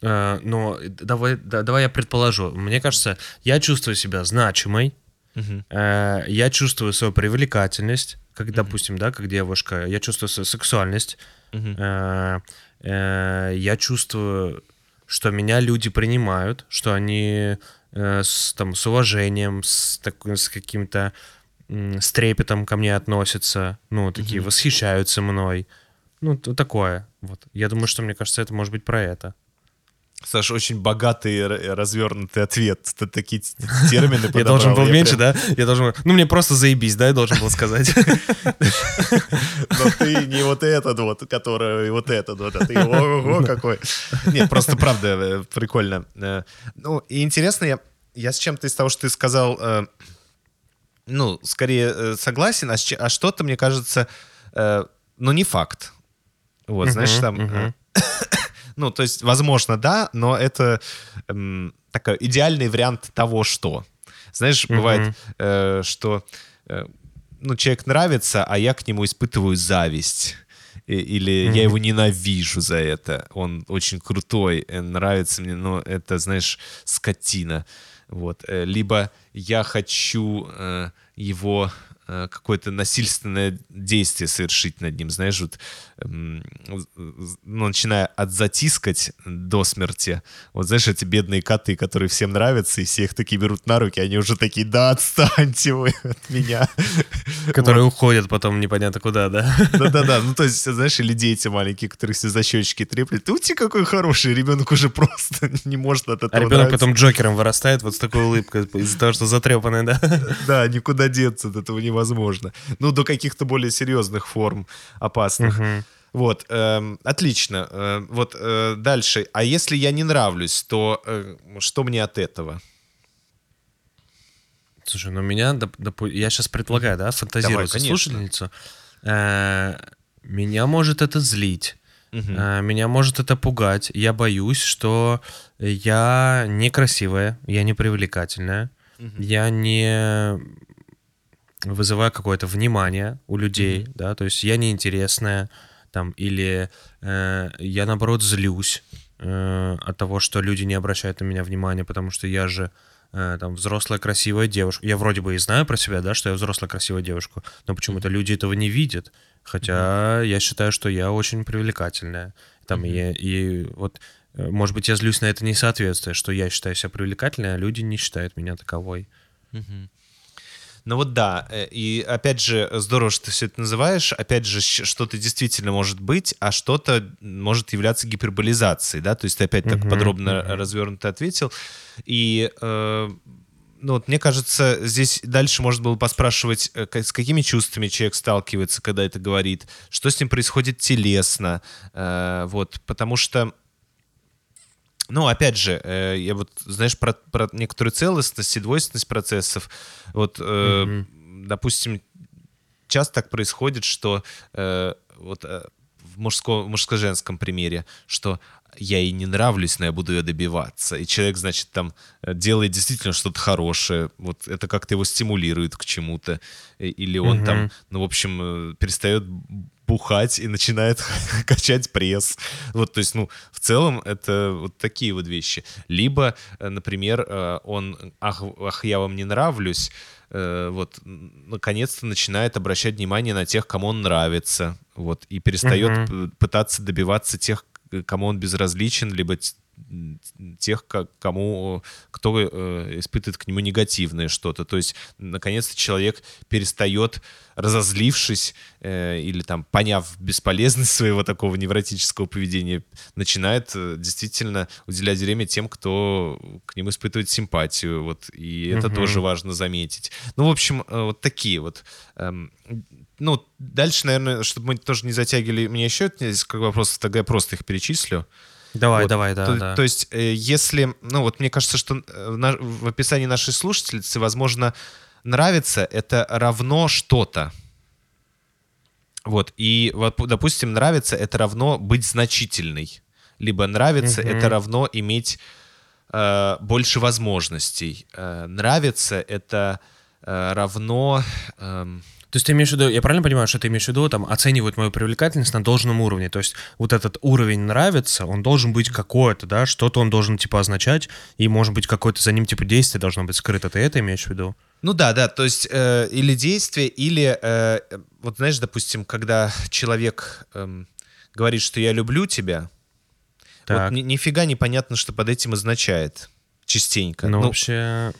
Uh, ну, давай, да, давай я предположу. Мне кажется, я чувствую себя значимой, uh-huh. uh, я чувствую свою привлекательность, как, uh-huh. допустим, да, как девушка, я чувствую свою сексуальность, uh-huh. uh, uh, я чувствую, что меня люди принимают, что они uh, с, там, с уважением, с, так, с каким-то с трепетом ко мне относятся, ну, такие угу. восхищаются мной. Ну, такое. Вот. Я думаю, что, мне кажется, это может быть про это. Саша, очень богатый развернутый ответ. Ты такие термины Я должен был меньше, да? Я должен... Ну, мне просто заебись, да, я должен был сказать. Но ты не вот этот вот, который вот этот вот, а ты ого какой. Нет, просто правда э, прикольно. Э, ну, и интересно, я, с чем-то из того, что ты сказал, э, ну, скорее э, согласен, а, а что-то, мне кажется, э, ну, не факт. Вот, uh-huh, знаешь, там... Uh-huh. ну, то есть, возможно, да, но это э, такой идеальный вариант того, что. Знаешь, uh-huh. бывает, э, что... Э, ну, человек нравится, а я к нему испытываю зависть или mm-hmm. я его ненавижу за это. Он очень крутой, э, нравится мне, но это, знаешь, скотина. Вот. Э, либо я хочу э, его Э, какое-то насильственное действие совершить над ним, знаешь, вот, ну, начиная от затискать до смерти. Вот знаешь, эти бедные коты, которые всем нравятся, и все их такие берут на руки, они уже такие, да, отстаньте вы от меня. Которые уходят потом непонятно куда, да? Да-да-да, ну то есть, знаешь, или дети маленькие, которых все за щечки треплют. Ути, какой хороший, ребенок уже просто не может от этого А ребенок потом Джокером вырастает вот с такой улыбкой из-за того, что затрепанный, да? Да, никуда деться от этого не невозможно. Ну, до каких-то более серьезных форм опасных. Угу. Вот, э, отлично. Э, вот э, дальше. А если я не нравлюсь, то э, что мне от этого? Слушай, ну меня, доп, я сейчас предлагаю, да, фантазировать Давай, слушательницу. Э, меня может это злить. Угу. Меня может это пугать. Я боюсь, что я некрасивая, я не привлекательная, угу. я не вызываю какое-то внимание у людей, mm-hmm. да, то есть я неинтересная, там, или э, я наоборот злюсь э, от того, что люди не обращают на меня внимания, потому что я же э, там взрослая красивая девушка. Я вроде бы и знаю про себя, да, что я взрослая красивая девушка, но почему-то люди этого не видят, хотя mm-hmm. я считаю, что я очень привлекательная, там, mm-hmm. и, и вот э, может быть, я злюсь на это несоответствие, что я считаю себя привлекательной, а люди не считают меня таковой. Mm-hmm. Ну вот да, э, и опять же, здорово, что ты все это называешь. Опять же, что-то действительно может быть, а что-то может являться гиперболизацией, да, то есть ты опять так uh-huh, подробно uh-huh. развернуто ответил. И э, ну вот мне кажется, здесь дальше можно было поспрашивать, э, с какими чувствами человек сталкивается, когда это говорит, что с ним происходит телесно, э, вот, потому что ну, опять же, э, я вот, знаешь, про, про некоторую целостность и двойственность процессов. Вот, э, mm-hmm. допустим, часто так происходит, что э, вот э, в, мужско, мужско-женском примере, что я ей не нравлюсь, но я буду ее добиваться. И человек, значит, там э, делает действительно что-то хорошее. Вот это как-то его стимулирует к чему-то. Или он mm-hmm. там, ну, в общем, перестает бухать и начинает качать пресс. Вот, то есть, ну, в целом это вот такие вот вещи. Либо, э, например, э, он, ах, ах я вам не нравлюсь, э, вот, наконец-то начинает обращать внимание на тех, кому он нравится, вот, и перестает угу. пытаться добиваться тех, кому он безразличен, либо тех, кому, кто э, испытывает к нему негативное что-то. То есть, наконец-то человек перестает, разозлившись э, или там поняв бесполезность своего такого невротического поведения, начинает э, действительно уделять время тем, кто к нему испытывает симпатию. Вот, и это угу. тоже важно заметить. Ну, в общем, э, вот такие вот эм, ну, дальше, наверное, чтобы мы тоже не затягивали, меня еще несколько вопросов, тогда я просто их перечислю. Давай, вот. давай, да то, да. то есть, э, если, ну вот мне кажется, что э, в, в описании нашей слушательницы, возможно, нравится, это равно что-то. Вот, и, вот, допустим, нравится, это равно быть значительной. Либо нравится, mm-hmm. это равно иметь э, больше возможностей. Э, нравится, это э, равно... Э, то есть ты имеешь в виду, я правильно понимаю, что ты имеешь в виду, там, оценивают мою привлекательность на должном уровне, то есть вот этот уровень нравится, он должен быть какой-то, да, что-то он должен, типа, означать, и, может быть, какое-то за ним, типа, действие должно быть скрыто, ты это имеешь в виду? Ну да, да, то есть э, или действие, или, э, вот знаешь, допустим, когда человек э, говорит, что я люблю тебя, так. вот ни, нифига непонятно, что под этим означает частенько. Ну, ну вообще...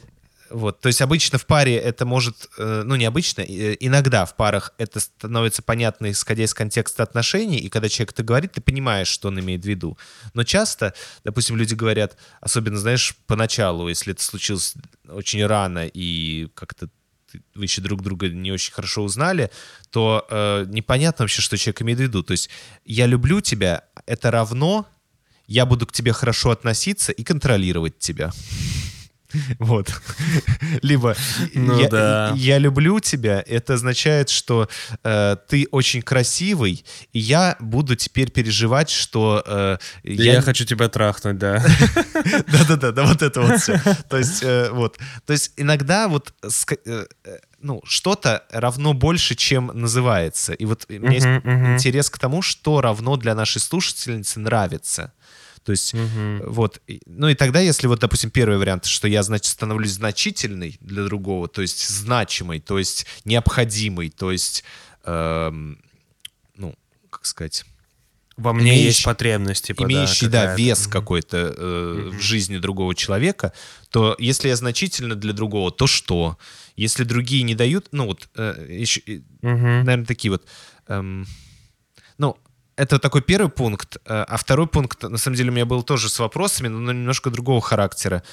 Вот, то есть обычно в паре это может, э, ну не обычно, э, иногда в парах это становится понятно, исходя из контекста отношений, и когда человек это говорит, ты понимаешь, что он имеет в виду. Но часто, допустим, люди говорят, особенно, знаешь, поначалу, если это случилось очень рано и как-то вы еще друг друга не очень хорошо узнали, то э, непонятно вообще, что человек имеет в виду. То есть я люблю тебя, это равно я буду к тебе хорошо относиться и контролировать тебя. Вот. Либо ну, я, да. я люблю тебя, это означает, что э, ты очень красивый, и я буду теперь переживать, что... Э, я... я хочу тебя трахнуть, да. Да-да-да, да, вот это вот все. То есть, э, вот. То есть иногда вот э, ну, что-то равно больше, чем называется. И вот у меня есть интерес к тому, что равно для нашей слушательницы нравится. То есть, угу. вот, ну и тогда, если вот, допустим, первый вариант, что я, значит, становлюсь значительной для другого, то есть значимой, то есть необходимой, то есть, эм, ну, как сказать... Во мне имеющий, есть потребность, типа, имеющий, да, да вес mm какой-то э, mm в жизни другого человека, то если я значительно для другого, то что? Если другие не дают, ну вот, э, еще, mm наверное, такие вот, эм, ну, это такой первый пункт. Э, а второй пункт, на самом деле, у меня был тоже с вопросами, но немножко другого характера.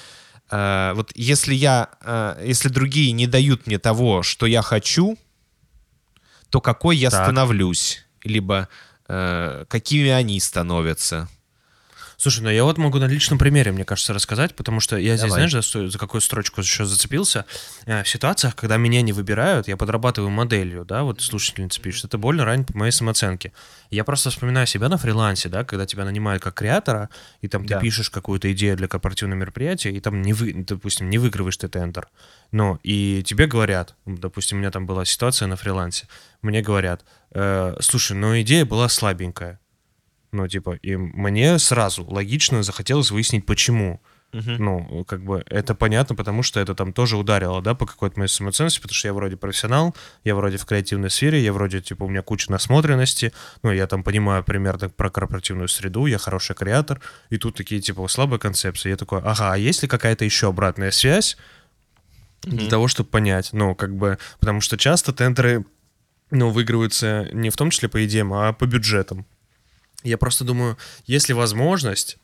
Э, вот если я, э, если другие не дают мне того, что я хочу, то какой я так. становлюсь? Либо какими они становятся? Слушай, ну я вот могу на личном примере, мне кажется, рассказать, потому что я здесь, Давай. знаешь, за, за какую строчку еще зацепился? Э, в ситуациях, когда меня не выбирают, я подрабатываю моделью, да, вот слушательница пишет, это больно ранит по моей самооценке. Я просто вспоминаю себя на фрилансе, да, когда тебя нанимают как креатора, и там да. ты пишешь какую-то идею для корпоративного мероприятия, и там, не вы, допустим, не выигрываешь ты тендер. Ну, и тебе говорят, допустим, у меня там была ситуация на фрилансе, мне говорят, э, слушай, ну идея была слабенькая, ну, типа, и мне сразу логично захотелось выяснить, почему. Uh-huh. Ну, как бы это понятно, потому что это там тоже ударило, да, по какой-то моей самоценности, потому что я вроде профессионал, я вроде в креативной сфере, я вроде, типа, у меня куча насмотренности, ну, я там понимаю примерно про корпоративную среду, я хороший креатор, и тут такие, типа, слабые концепции. Я такой, ага, а есть ли какая-то еще обратная связь uh-huh. для того, чтобы понять? Ну, как бы, потому что часто тендеры, ну, выигрываются не в том числе по идеям, а по бюджетам. Я просто думаю, если возможность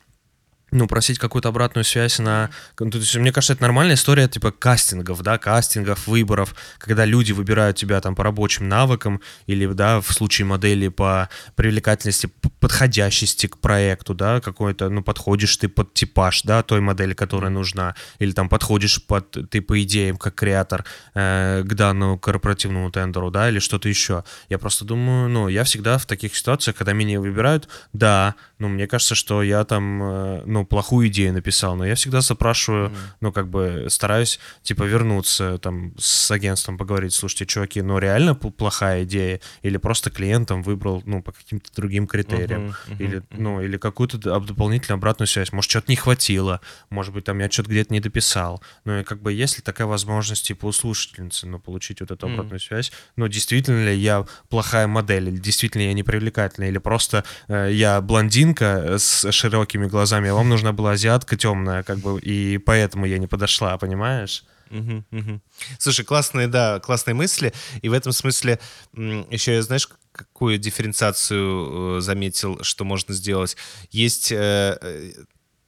ну, просить какую-то обратную связь на... То есть, мне кажется, это нормальная история, типа, кастингов, да, кастингов, выборов, когда люди выбирают тебя там по рабочим навыкам или, да, в случае модели по привлекательности, подходящести к проекту, да, какой-то, ну, подходишь ты под типаж, да, той модели, которая нужна, или там подходишь под, ты по идеям, как креатор э, к данному корпоративному тендеру, да, или что-то еще. Я просто думаю, ну, я всегда в таких ситуациях, когда меня выбирают, да, ну, мне кажется, что я там, э, ну, плохую идею написал, но я всегда запрашиваю, mm-hmm. ну, как бы стараюсь, типа, вернуться там с агентством, поговорить, слушайте, чуваки, ну, реально плохая идея, или просто клиентом выбрал, ну, по каким-то другим критериям, uh-huh, uh-huh, или, ну, или какую-то дополнительную обратную связь, может, что-то не хватило, может быть, там я что-то где-то не дописал, ну, и как бы, если такая возможность, типа, у слушательницы, ну, получить вот эту обратную mm-hmm. связь, ну, действительно ли я плохая модель, или действительно я непривлекательная, или просто э, я блондин, блондинка с широкими глазами, а вам нужна была азиатка темная, как бы, и поэтому я не подошла, понимаешь? Мгм, мгм. Слушай, классные, да, классные мысли. И в этом смысле еще я, знаешь, какую дифференциацию э, заметил, что можно сделать? Есть э, э,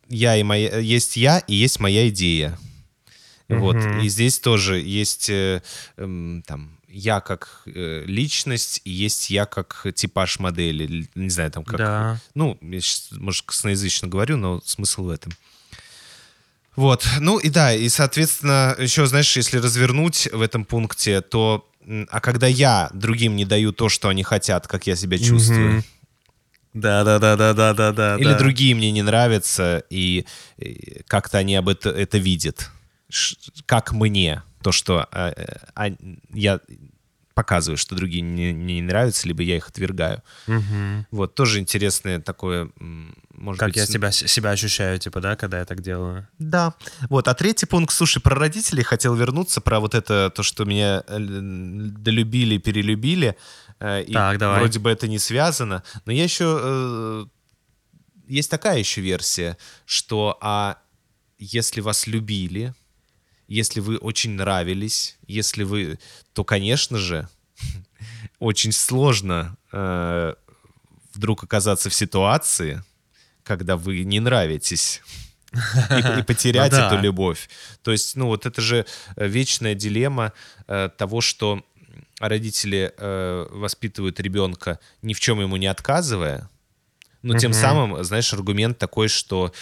я и моя, есть я и есть моя идея. Вот. Мгм. И здесь тоже есть э, эм, там я как э, личность и есть я как типаж модели. Не знаю, там как... Да. Ну, я щас, может, косноязычно говорю, но смысл в этом. Вот, ну и да, и, соответственно, еще, знаешь, если развернуть в этом пункте, то, а когда я другим не даю то, что они хотят, как я себя чувствую, Мгм. Да, да, да, да, да, да, да. или да. другие мне не нравятся, и, и как-то они об это, это видят, Ш- как мне то, что а, э, а, я показываю, что другие не, не нравятся, либо я их отвергаю. Мгм. Вот, тоже интересное такое, может Как быть... я себя, себя ощущаю, типа, да, когда я так делаю. Да. Вот, а третий пункт, слушай, про родителей хотел вернуться, про вот это, то, что меня э, долюбили, перелюбили. э, и Так, давай. Вроде бы это не связано. Но я еще... э, Есть такая еще версия, что а если вас любили, если вы очень нравились, если вы... То, конечно же, очень сложно э, вдруг оказаться в ситуации, когда вы не нравитесь и, и потерять Ну да. эту любовь. То есть, ну вот это же э, вечная дилемма э, того, что родители э, воспитывают ребенка ни в чем ему не отказывая, но тем Мгм. самым, знаешь, аргумент такой, что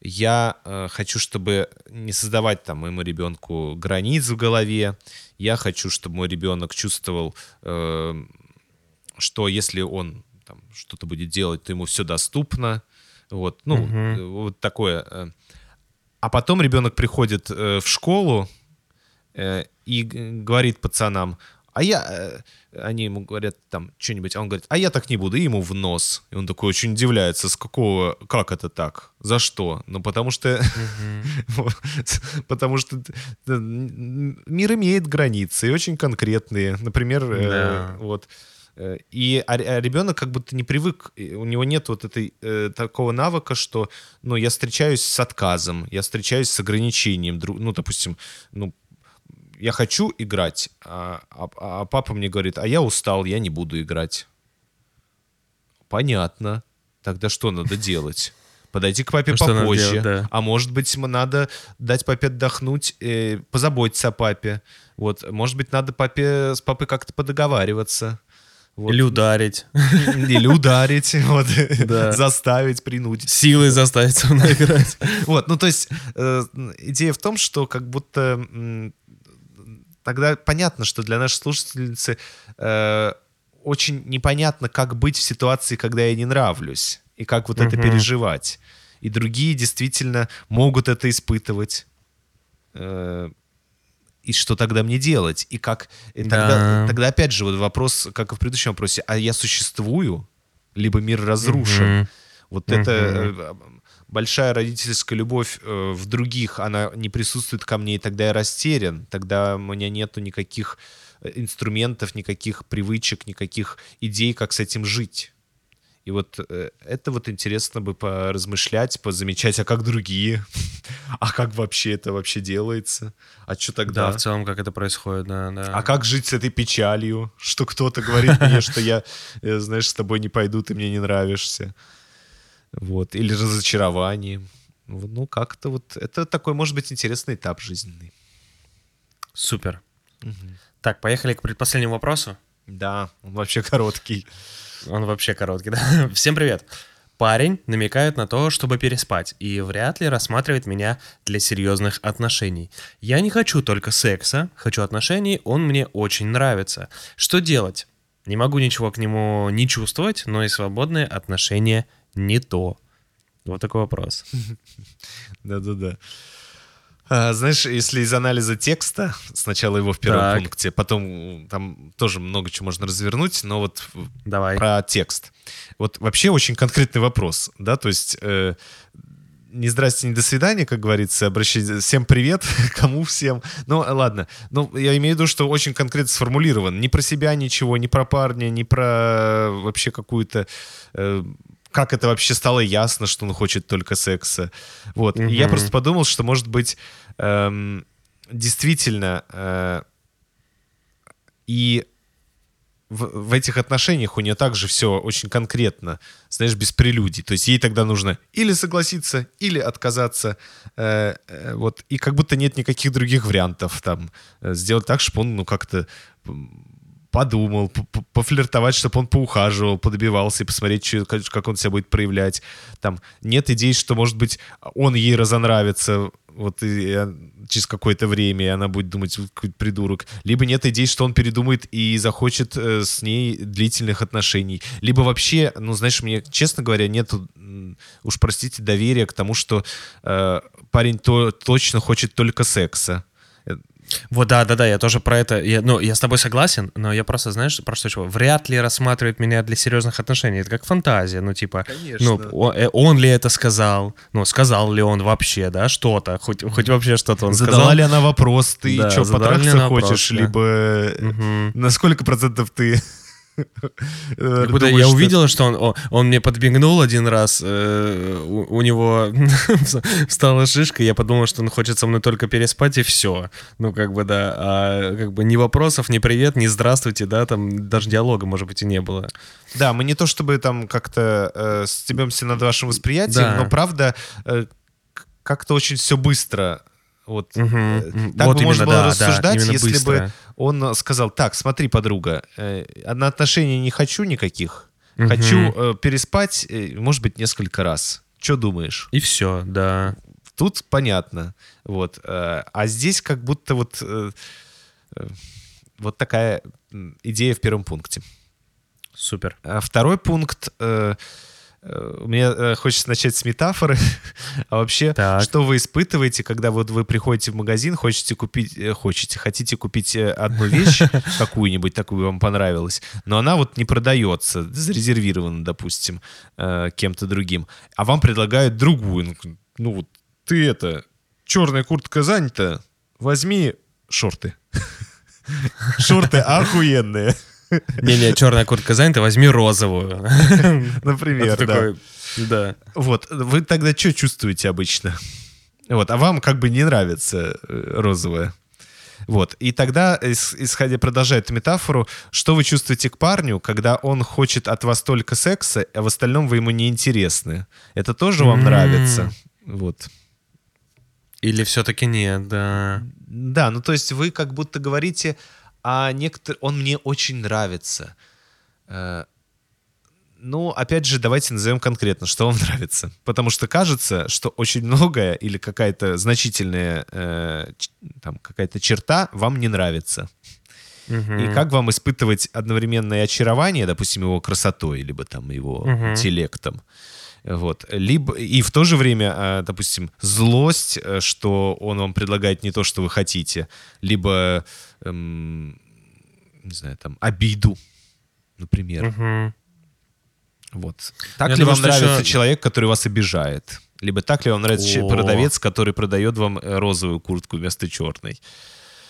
я э, хочу, чтобы не создавать там моему ребенку границ в голове, я хочу, чтобы мой ребенок чувствовал, э, что если он там, что-то будет делать, то ему все доступно. Вот, ну, э, вот такое. э. А потом ребенок приходит э, в школу э, и говорит пацанам, а я... э, Они ему говорят там что-нибудь, а он говорит, а я так не буду, и ему в нос. И он такой очень удивляется, с какого... Как это так? За что? Ну, потому что... Потому что э, мир имеет границы, и очень конкретные. Например, э, вот. И а, а ребенок как будто не привык, у него нет вот этой э, такого навыка, что, ну, я встречаюсь с отказом, я встречаюсь с ограничением, ну, допустим, ну, я хочу играть, а, а- а папа мне говорит, а я устал, я не буду играть. Понятно. Тогда что надо делать? Подойти к папе что попозже. делать, да. А может быть, надо дать папе отдохнуть, э, позаботиться о папе. Вот, может быть, надо папе с папой как-то подоговариваться. Вот. Или ударить. Или ударить, вот, Да. заставить, принудить. Силой заставить со мной играть. Вот, ну то есть э, идея в том, что как будто тогда понятно, что для нашей слушательницы э, очень непонятно, как быть в ситуации, когда я не нравлюсь, и как вот это Мгм. переживать. И другие действительно могут это испытывать. Э, и что тогда мне делать? И как... и тогда, Да. тогда опять же вот вопрос, как и в предыдущем вопросе, а я существую? Либо мир разрушен? Мгм. Вот Мгм. это большая родительская любовь э, в других, она не присутствует ко мне, и тогда я растерян, тогда у меня нету никаких э, инструментов, никаких привычек, никаких идей, как с этим жить. И вот э, это вот интересно бы поразмышлять, позамечать, а как другие, а как вообще это вообще делается, а что Да, тогда? в целом, как это происходит, да, да. А как жить с этой печалью, что кто-то говорит мне, что я, э, знаешь, с тобой не пойду, ты мне не нравишься. Вот. Или разочарованием. Ну, как-то вот... Это такой, может быть, интересный этап жизненный. Супер. Так, поехали к предпоследнему вопросу. Да, он вообще короткий. Он вообще короткий, да? Всем привет. Парень намекает на то, чтобы переспать, и вряд ли рассматривает меня для серьезных отношений. Я не хочу только секса, хочу отношений, он мне очень нравится. Что делать? Не могу ничего к нему не чувствовать, но и свободные отношения не то. Вот такой вопрос. Да-да-да. А, знаешь, если из анализа текста, сначала его в первом Так. пункте, потом там тоже много чего можно развернуть, но вот Давай. про текст. Вот вообще очень конкретный вопрос, да, то есть э, не здрасте, не до свидания, как говорится, обращайтесь, всем привет, кому всем. Ну, ладно, ну, я имею в виду, что очень конкретно сформулирован, не про себя ничего, не про парня, не про вообще какую-то э, как это вообще стало ясно, что он хочет только секса. Вот. И я просто подумал, что, может быть, эм, действительно э, и в, в этих отношениях у нее также все очень конкретно, знаешь, без прелюдий. То есть ей тогда нужно или согласиться, или отказаться. Э, э, вот. И как будто нет никаких других вариантов там. э, сделать так, чтобы он, ну, как-то подумал, пофлиртовать, чтобы он поухаживал, подобивался и посмотреть, чё- как он себя будет проявлять. Там нет идей, что, может быть, он ей разонравится вот и, э, через какое-то время, и она будет думать, «Вот какой придурок. Либо нет идей, что он передумает и захочет э, с ней длительных отношений. Либо вообще, ну, знаешь, мне, честно говоря, нет, уж простите, доверия к тому, что э, парень то, точно хочет только секса. Вот, да, да, да, я тоже про это, я, ну, я с тобой согласен, но я просто, знаешь, про что, чего, вряд ли рассматривает меня для серьезных отношений, это как фантазия, ну, типа, Конечно. ну, о- э, он ли это сказал, ну, сказал ли он вообще, да, что-то, хоть, хоть вообще что-то он Задала сказал. ли она вопрос, ты Да, что, задала потрахаться она вопрос, хочешь, да. либо Мгм. на сколько процентов ты Как будто думаешь, я увидела, что он, он мне подбегнул один раз, э, у, него встала шишка, я подумал, что он хочет со мной только переспать и все. Ну, как бы, да, а как бы ни вопросов, ни привет, ни здравствуйте, да, там даже диалога, может быть, и не было. Да, мы не то чтобы там как-то э, стебемся над вашим восприятием, Да. но правда э, как-то очень все быстро. Вот, мгм. так Вот бы можно было да, да, рассуждать, именно если быстро. бы он сказал, так, смотри, подруга, э, на отношения не хочу никаких, Мгм. хочу э, переспать, может быть, несколько раз. Что думаешь? И все, да. Тут понятно. Вот. А здесь как будто вот, вот такая идея в первом пункте. Супер. А Второй пункт. Э, э, Мне э, хочется начать с метафоры. А вообще, Так. что вы испытываете, когда вот вы приходите в магазин, хотите купить, э, хотите, хотите купить э, одну вещь, какую-нибудь такую вам понравилась, но она вот не продается, зарезервирована, допустим, э, кем-то другим, а вам предлагают другую. Ну, Ну вот ты это, черная куртка занята, возьми шорты. Шорты охуенные. Не-не, черная куртка занята, возьми розовую. Например, да. такой, да. Вот, вы тогда что чувствуете обычно? Вот, а вам как бы не нравится э, розовое. Вот, и тогда, ис- исходя, продолжая эту метафору, что вы чувствуете к парню, когда он хочет от вас только секса, а в остальном вы ему не интересны? Это тоже вам М. нравится? Вот. Или все-таки нет, да. Да, ну то есть вы как будто говорите, а некотор... он мне очень нравится. Э, Ну, опять же, давайте назовем конкретно, что вам нравится. Потому что кажется, что очень многое или какая-то значительная э, там, какая-то черта вам не нравится. Мгм. И как вам испытывать одновременное очарование, допустим, его красотой, либо там его Мгм. интеллектом, вот, либо и в то же время, а, допустим, злость, э, что он вам предлагает не то, что вы хотите, либо, эм, не знаю, там, обиду, например. Мгм. Вот. Так Я ли думаю, вам нравится еще- человек, который вас обижает? Либо так ли вам нравится О. продавец, который продает вам э, розовую куртку вместо черной?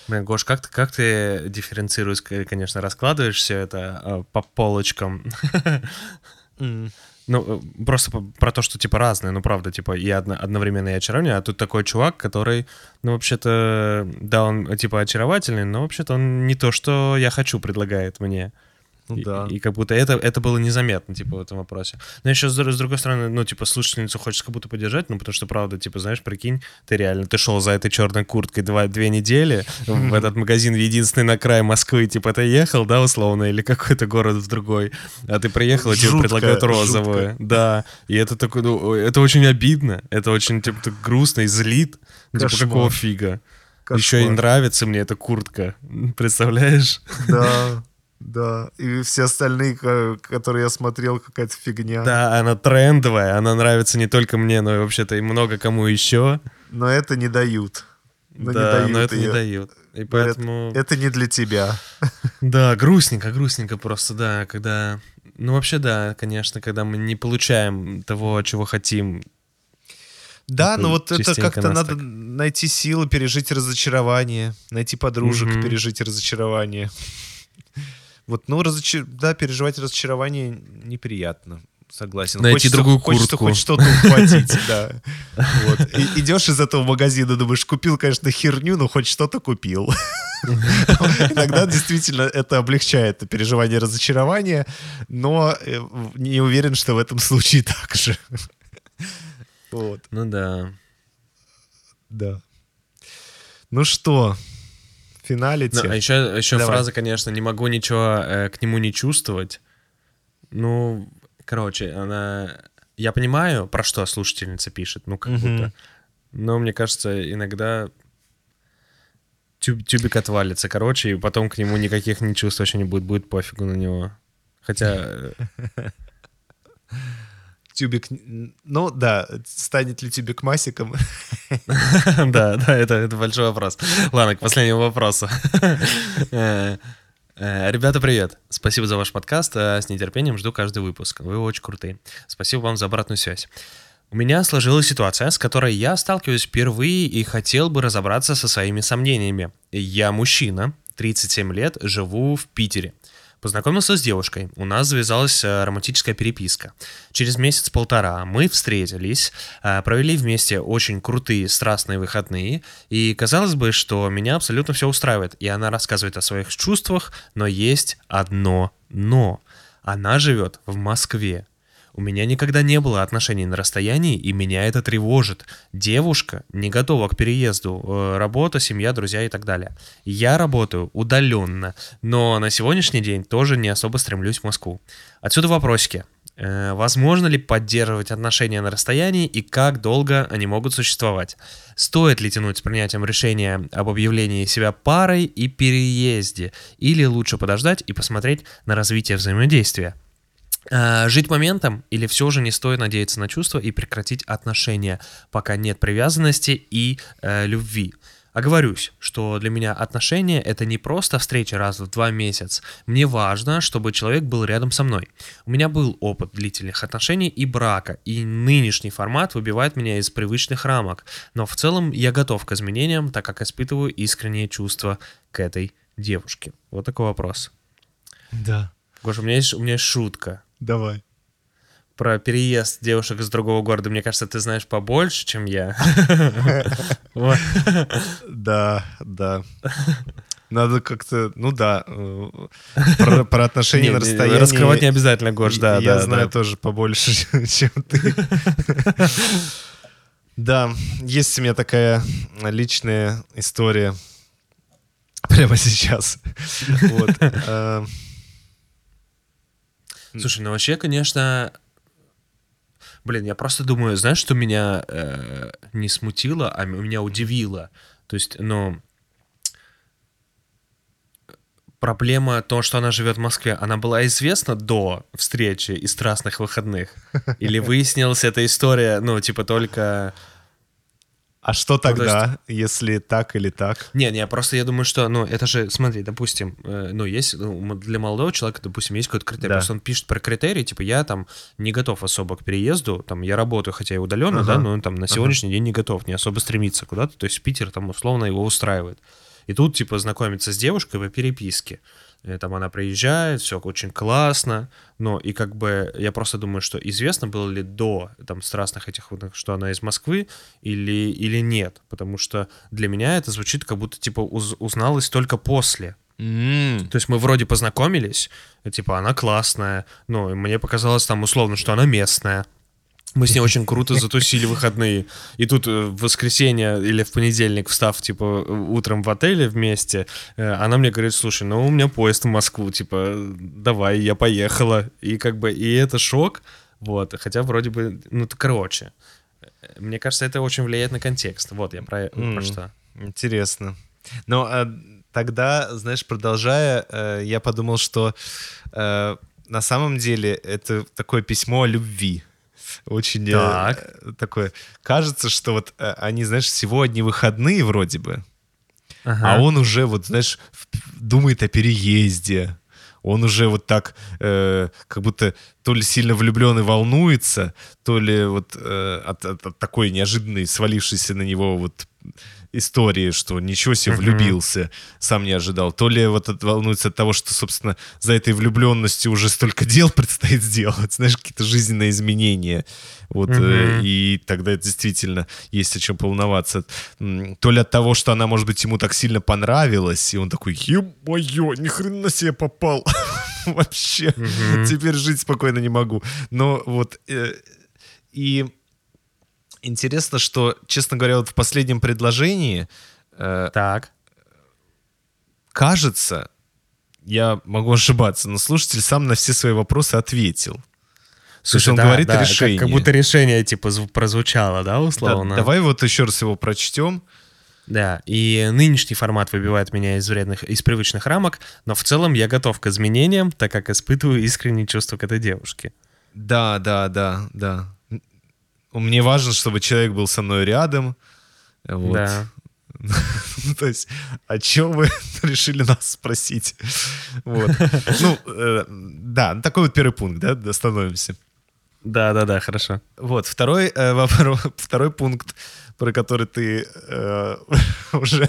Блин, Гош, как ты, как ты дифференцируешь, конечно, раскладываешь все это э, по полочкам? Ну, э, просто про то, что, типа, разные, ну, правда, типа, и одно, одновременно и очарование, а тут такой чувак, который, ну, вообще-то, да, он, типа, очаровательный, но, вообще-то, он не то, что я хочу, предлагает мне. Ну И- да. И, как будто это, это было незаметно, типа, в этом вопросе. Но еще, с, с другой стороны, ну, типа, слушательницу хочется как будто поддержать, ну, потому что, правда, типа, знаешь, прикинь, ты реально, ты шел за этой черной курткой два, две недели в этот магазин единственный на край Москвы, типа, ты ехал, да, условно, или какой-то город в другой, а ты приехал, и тебе предлагают розовую. Да, и это такое, ну, это очень обидно, это очень, типа, грустно и злит. Ну, Типа, какого фига? Еще и нравится мне эта куртка, представляешь? Да, да. И все остальные, ко- которые я смотрел, какая-то фигня. Да, она трендовая, она нравится не только мне, но и вообще-то и много кому еще. Но это не дают. Но да, не дают но это не её. дают. И поэтому... Это не для тебя. Да, грустненько, грустненько просто, да, когда... Ну, вообще, да, конечно, когда мы не получаем того, чего хотим. Да, Это но вот это как-то надо так. найти силы пережить разочарование, найти подружек, Мгм. пережить разочарование. Вот, ну, разочар... да, переживать разочарование неприятно. Согласен. Найти Хочется- другую хочется куртку. хоть что-то ухватить, да. Вот. И- Идешь из этого магазина, думаешь, купил, конечно, херню, но хоть что-то купил. Иногда действительно это облегчает переживание разочарования, но э, не уверен, что в этом случае так же. Вот, Ну да. да. Ну что, Ну, финалите? а еще, еще Давай. фраза, конечно, не могу ничего э, к нему не чувствовать. Ну, короче, она... Я понимаю, про что слушательница пишет, ну, как Мгм. будто. Но мне кажется, иногда тюб- тюбик отвалится, короче, и потом к нему никаких не чувств вообще не будет, будет пофигу на него. Хотя, э, Тюбик, ну да, станет ли тюбик масиком? да, да, это, это большой вопрос. Ладно, к последнему вопросу. Э, э, Ребята, привет. Спасибо за ваш подкаст. э, С нетерпением жду каждый выпуск. Вы очень крутые. Спасибо вам за обратную связь. У меня сложилась ситуация, с которой я сталкиваюсь впервые и хотел бы разобраться со своими сомнениями. Я мужчина, 37 лет, живу в Питере. Познакомился с девушкой, у нас завязалась э, романтическая переписка. Через месяц-полтора мы встретились, э, провели вместе очень крутые страстные выходные, и казалось бы, что меня абсолютно все устраивает, и она рассказывает о своих чувствах, но есть одно «но». Она живет в Москве. У меня никогда не было отношений на расстоянии, и меня это тревожит. Девушка не готова к переезду. Э, Работа, семья, друзья и так далее. Я работаю удаленно, но на сегодняшний день тоже не особо стремлюсь в Москву. Отсюда вопросики. Э, Возможно ли поддерживать отношения на расстоянии и как долго они могут существовать? Стоит ли тянуть с принятием решения об объявлении себя парой и переезде? Или лучше подождать и посмотреть на развитие взаимодействия? А, Жить моментом или все же не стоит надеяться на чувства и прекратить отношения, пока нет привязанности и э, любви. Оговорюсь, что для меня отношения это не просто встреча раз в два месяца. Мне важно, чтобы человек был рядом со мной. У меня был опыт длительных отношений и брака, и нынешний формат выбивает меня из привычных рамок. Но в целом я готов к изменениям, так как испытываю искренние чувства к этой девушке. Вот такой вопрос. Да. Гоша, у меня есть, у меня есть шутка Давай. про переезд девушек из другого города, мне кажется, ты знаешь побольше, чем я. Да, да. Надо как-то, ну да, э, про, про отношения на расстоянии. Раскрывать не обязательно, Гош, да, Я да, знаю да. тоже побольше, чем ты. Да, есть у меня такая личная история прямо сейчас. Вот. Слушай, ну вообще, конечно... Блин, я просто думаю, знаешь, что меня э, не смутило, а меня удивило? То есть, ну... Проблема то, что она живет в Москве, она была известна до встречи и страстных выходных? Или выяснилась эта история, ну, типа, только... А что то есть- тогда, если так или так? Не, не, просто я думаю, что, ну, это же, смотри, допустим, э, ну, есть, ну, для молодого человека, допустим, есть какой-то критерий, Да. просто он пишет про критерии, типа, я там не готов особо к переезду, там, я работаю, хотя и удаленно, Ага. да, но он там на сегодняшний день не готов, не особо стремится куда-то, то есть Питер там условно его устраивает. И тут, типа, знакомиться с девушкой по переписке. Там она приезжает, все очень классно, но и как бы я просто думаю, что известно было ли до там страстных этих что она из Москвы или, или нет, потому что для меня это звучит как будто типа уз- узналось только после. М, То есть мы вроде познакомились, типа она классная, но мне показалось там условно, что она местная. Мы с ней очень круто затусили выходные. И тут э, в воскресенье или в понедельник, встав, типа, утром в отеле вместе, э, она мне говорит, слушай, ну у меня поезд в Москву, типа, давай, я поехала. И как бы, и это шок, вот, хотя вроде бы, ну, то короче. Мне кажется, это очень влияет на контекст. Вот, я про, про М. что. Интересно. Ну, а тогда, знаешь, продолжая, э, я подумал, что э, на самом деле это такое письмо о любви. Очень э, Так. э, такое. Кажется, что вот э, они, знаешь, сегодня выходные вроде бы, Ага. а он уже вот, знаешь, думает о переезде. Он уже вот так, э, как будто то ли сильно влюблен и волнуется, то ли вот э, от, от- от такой неожиданной свалившейся на него вот истории, что ничего себе влюбился, сам не ожидал. То ли вот это волнуется от того, что, собственно, за этой влюбленностью уже столько дел предстоит сделать, знаешь, какие-то жизненные изменения. Вот, э, и тогда действительно есть о чем волноваться. То ли от того, что она, может быть, ему так сильно понравилась, и он такой, ё-моё, ни хрена себе попал. Вообще, теперь жить спокойно не могу. Но вот, э, и интересно, что, честно говоря, вот в последнем предложении... Э, так. Кажется, я могу ошибаться, но слушатель сам на все свои вопросы ответил. Слушай, он да, говорит да, решение. Как, как будто решение типа прозвучало, да, условно? Да, давай вот еще раз его прочтем. Да, и нынешний формат выбивает меня из вредных, из привычных рамок, но в целом я готов к изменениям, так как испытываю искренние чувства к этой девушке. Да, да, да, да. Мне важно, чтобы человек был со мной рядом. Вот. Да. Ну, то есть, о чем вы решили нас спросить? Вот. Ну, э, да, такой вот первый пункт, да, остановимся. Да, да, да, хорошо. Вот, второй, э, вопрос, второй пункт, про который ты э, уже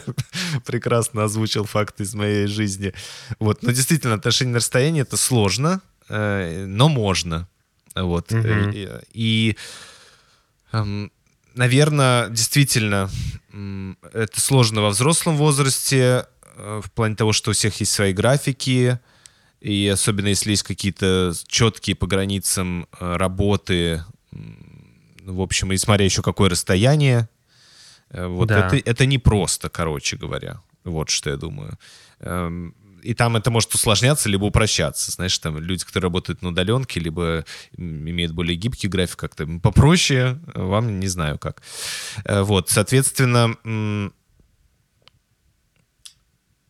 прекрасно озвучил факт из моей жизни. Вот, но действительно, отношения на расстоянии это сложно, э, но можно. Вот. Угу. И, и наверное, действительно, это сложно во взрослом возрасте, э, в плане того, что у всех есть свои графики, и особенно если есть какие-то четкие по границам э, работы, в общем, и смотря еще какое расстояние, э, вот да. это, это не просто, короче говоря. Вот что я думаю. И там это может усложняться, либо упрощаться. Знаешь, там люди, которые работают на удаленке, либо имеют более гибкий график, как-то попроще, вам не знаю как. Э, вот, соответственно,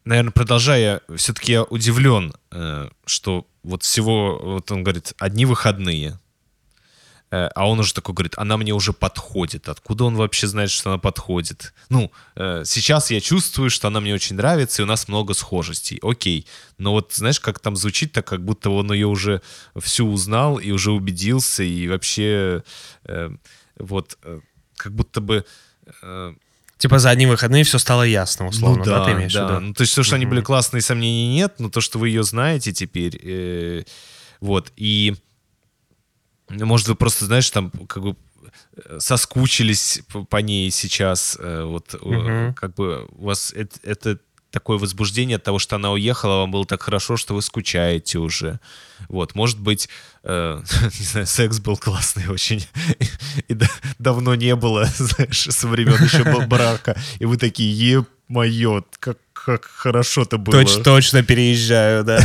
наверное, продолжая, все-таки я удивлен, э, что вот всего, вот он говорит, одни выходные, а он уже такой говорит, она мне уже подходит. Откуда он вообще знает, что она подходит? Ну, э, сейчас я чувствую, что она мне очень нравится, и у нас много схожестей. Окей. Но вот знаешь, как там звучит, так как будто он ее уже всю узнал и уже убедился, и вообще э, вот как будто бы... Типа за одни выходные все стало ясно, условно, ну, да, да, ты имеешь да. в виду? Ну, то есть то, что mm-hmm. они были классные, сомнений нет, но то, что вы ее знаете теперь, э, вот, и может, вы просто, знаешь, там как бы э, соскучились по, ней сейчас, э, вот угу. как бы у вас это, это такое возбуждение от того, что она уехала, вам было так хорошо, что вы скучаете уже. Вот, может быть, э, не знаю, секс был классный очень, и да, давно не было, знаешь, со времен еще брака, и вы такие, е мое, как как хорошо-то было. Точ, точно переезжаю, да.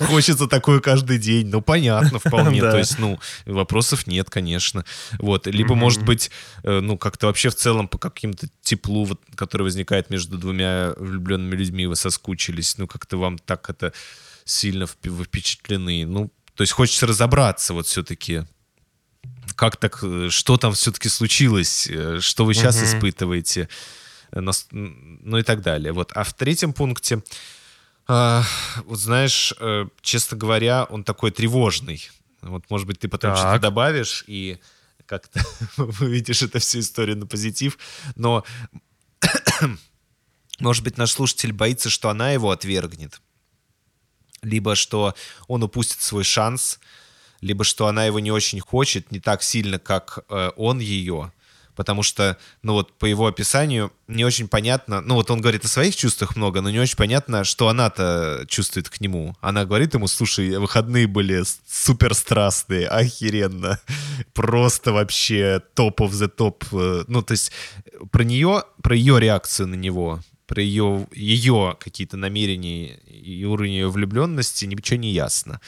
Хочется такое каждый день. Ну, понятно, вполне. То есть, ну, вопросов нет, конечно. Вот. Либо, может быть, э, ну, как-то вообще в целом по каким-то теплу, вот, который возникает между двумя влюбленными людьми, вы соскучились. Ну, как-то вам так это сильно впечатлены. Ну, то есть хочется разобраться вот все-таки как так, э, что там все-таки случилось, э, что вы сейчас испытываете ну и так далее. Вот. А в третьем пункте, э, вот знаешь, э, честно говоря, он такой тревожный. Вот, может быть, ты потом что-то добавишь и как-то увидишь эту всю историю на позитив. Но, может быть, наш слушатель боится, что она его отвергнет. Либо что он упустит свой шанс, либо что она его не очень хочет, не так сильно, как э, он ее потому что, ну вот по его описанию не очень понятно, ну вот он говорит о своих чувствах много, но не очень понятно, что она-то чувствует к нему. Она говорит ему, слушай, выходные были супер страстные, охеренно, просто вообще топ of the топ. Ну то есть про нее, про ее реакцию на него, про ее, ее какие-то намерения и уровень ее влюбленности ничего не ясно.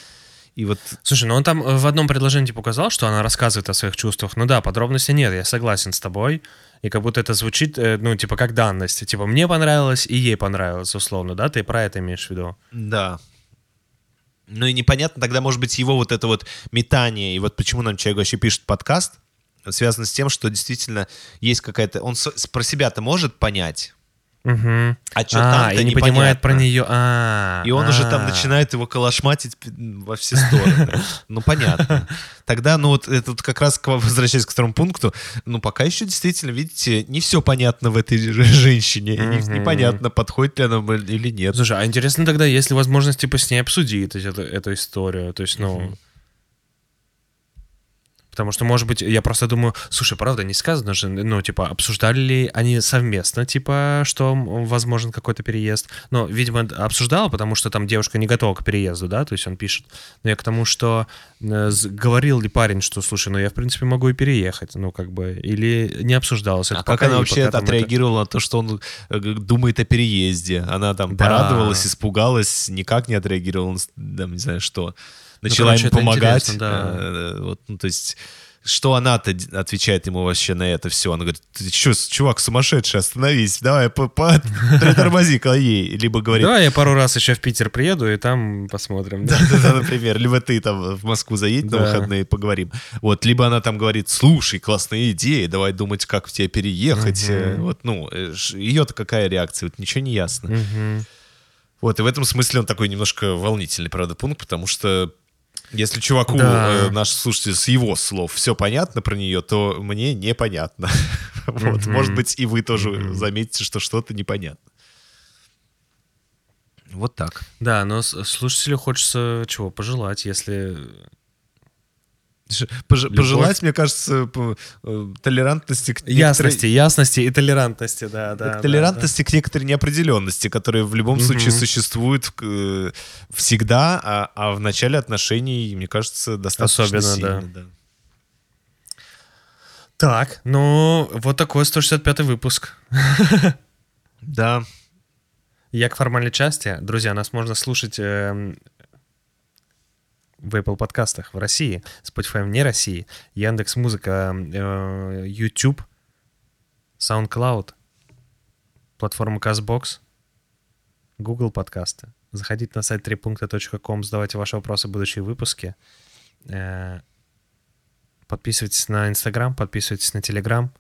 И вот... Слушай, ну он там э, в одном предложении типа указал, что она рассказывает о своих чувствах. Ну да, подробностей нет, я согласен с тобой. И как будто это звучит, э, ну, типа, как данность. Типа, мне понравилось, и ей понравилось, условно, да? Ты про это имеешь в виду? Да. Ну и непонятно тогда, может быть, его вот это вот метание, и вот почему нам человек вообще пишет подкаст, связано с тем, что действительно есть какая-то... Он про себя-то может понять, Мгм. А что А, там-то и не понимает про нее. А, И он уже там а. начинает его калашматить во все стороны. Ну, понятно. Тогда, ну, вот это как раз, возвращаясь к второму пункту, ну, пока еще действительно, видите, не все понятно в этой же женщине. Непонятно, подходит ли она или нет. Слушай, а интересно тогда, есть ли возможность, типа, с ней обсудить эту историю? То есть, ну... Потому что, может быть, я просто думаю, слушай, правда, не сказано же, ну, типа, обсуждали ли они совместно, типа, что возможен какой-то переезд? Ну, видимо, обсуждала, потому что там девушка не готова к переезду, да, то есть он пишет. Но я к тому, что э, говорил ли парень, что, слушай, ну, я, в принципе, могу и переехать, ну, как бы, или не обсуждалось это А как она вообще там это- отреагировала на то, что он э, думает о переезде? Она там Да. порадовалась, испугалась, никак не отреагировала, там, не знаю что. Начала короче, ему это помогать. да. Э, Вот, ну, то есть, что она-то отвечает ему вообще на это все? Она говорит, ты что, чувак сумасшедший, остановись, давай, притормози-ка ей. Либо говорит, Давай я пару раз еще в Питер приеду, и там посмотрим. да. да-да-да, например, либо ты там в Москву заедь на Да. выходные, поговорим. Вот, либо она там говорит, слушай, классная идея, давай думать, как в тебе переехать. Э, Вот, ну, э, ее-то какая реакция, вот ничего не ясно. Вот, и в этом смысле он такой немножко волнительный, правда, пункт, потому что если чуваку, Да. э, наш слушатель, с его слов все понятно про нее, то мне непонятно. Вот, Мгм. может быть, и вы тоже Мгм. заметите, что что-то непонятно. Вот так. Да, но слушателю хочется чего пожелать, если... Ш- пож- Любовь. Пожелать, мне кажется, э, толерантности к некоторой- Ясности, ясности и толерантности, да, да. к да, толерантности к некоторой неопределенности, которая в любом случае Мгм. существует э, всегда, а, а в начале отношений, мне кажется, достаточно Особенно, сильно. да. Так, ну, вот такой 165 выпуск. Да. Я к формальной части. Друзья, нас можно слушать эм, в Apple подкастах в России, Spotify вне России, Яндекс Музыка, э, YouTube, SoundCloud, платформа CastBox, Google подкасты. Заходите на сайт трипункта.ком, задавайте ваши вопросы в будущие выпуски. Э, Подписывайтесь на Инстаграм, подписывайтесь на Телеграм.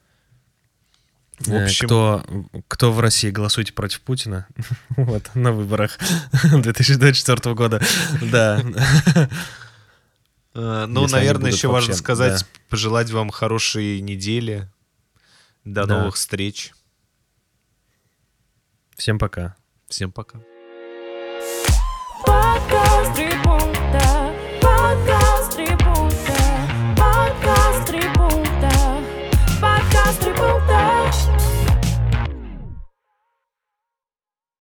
В Э, общем- Кто, кто в России голосуйте против Путина? Вот, на выборах 2024 года. Да. Э, Ну, Если наверное, еще важно вообще, сказать, да. пожелать вам хорошей недели. До Да. новых встреч. Всем пока. Всем пока. Подкаст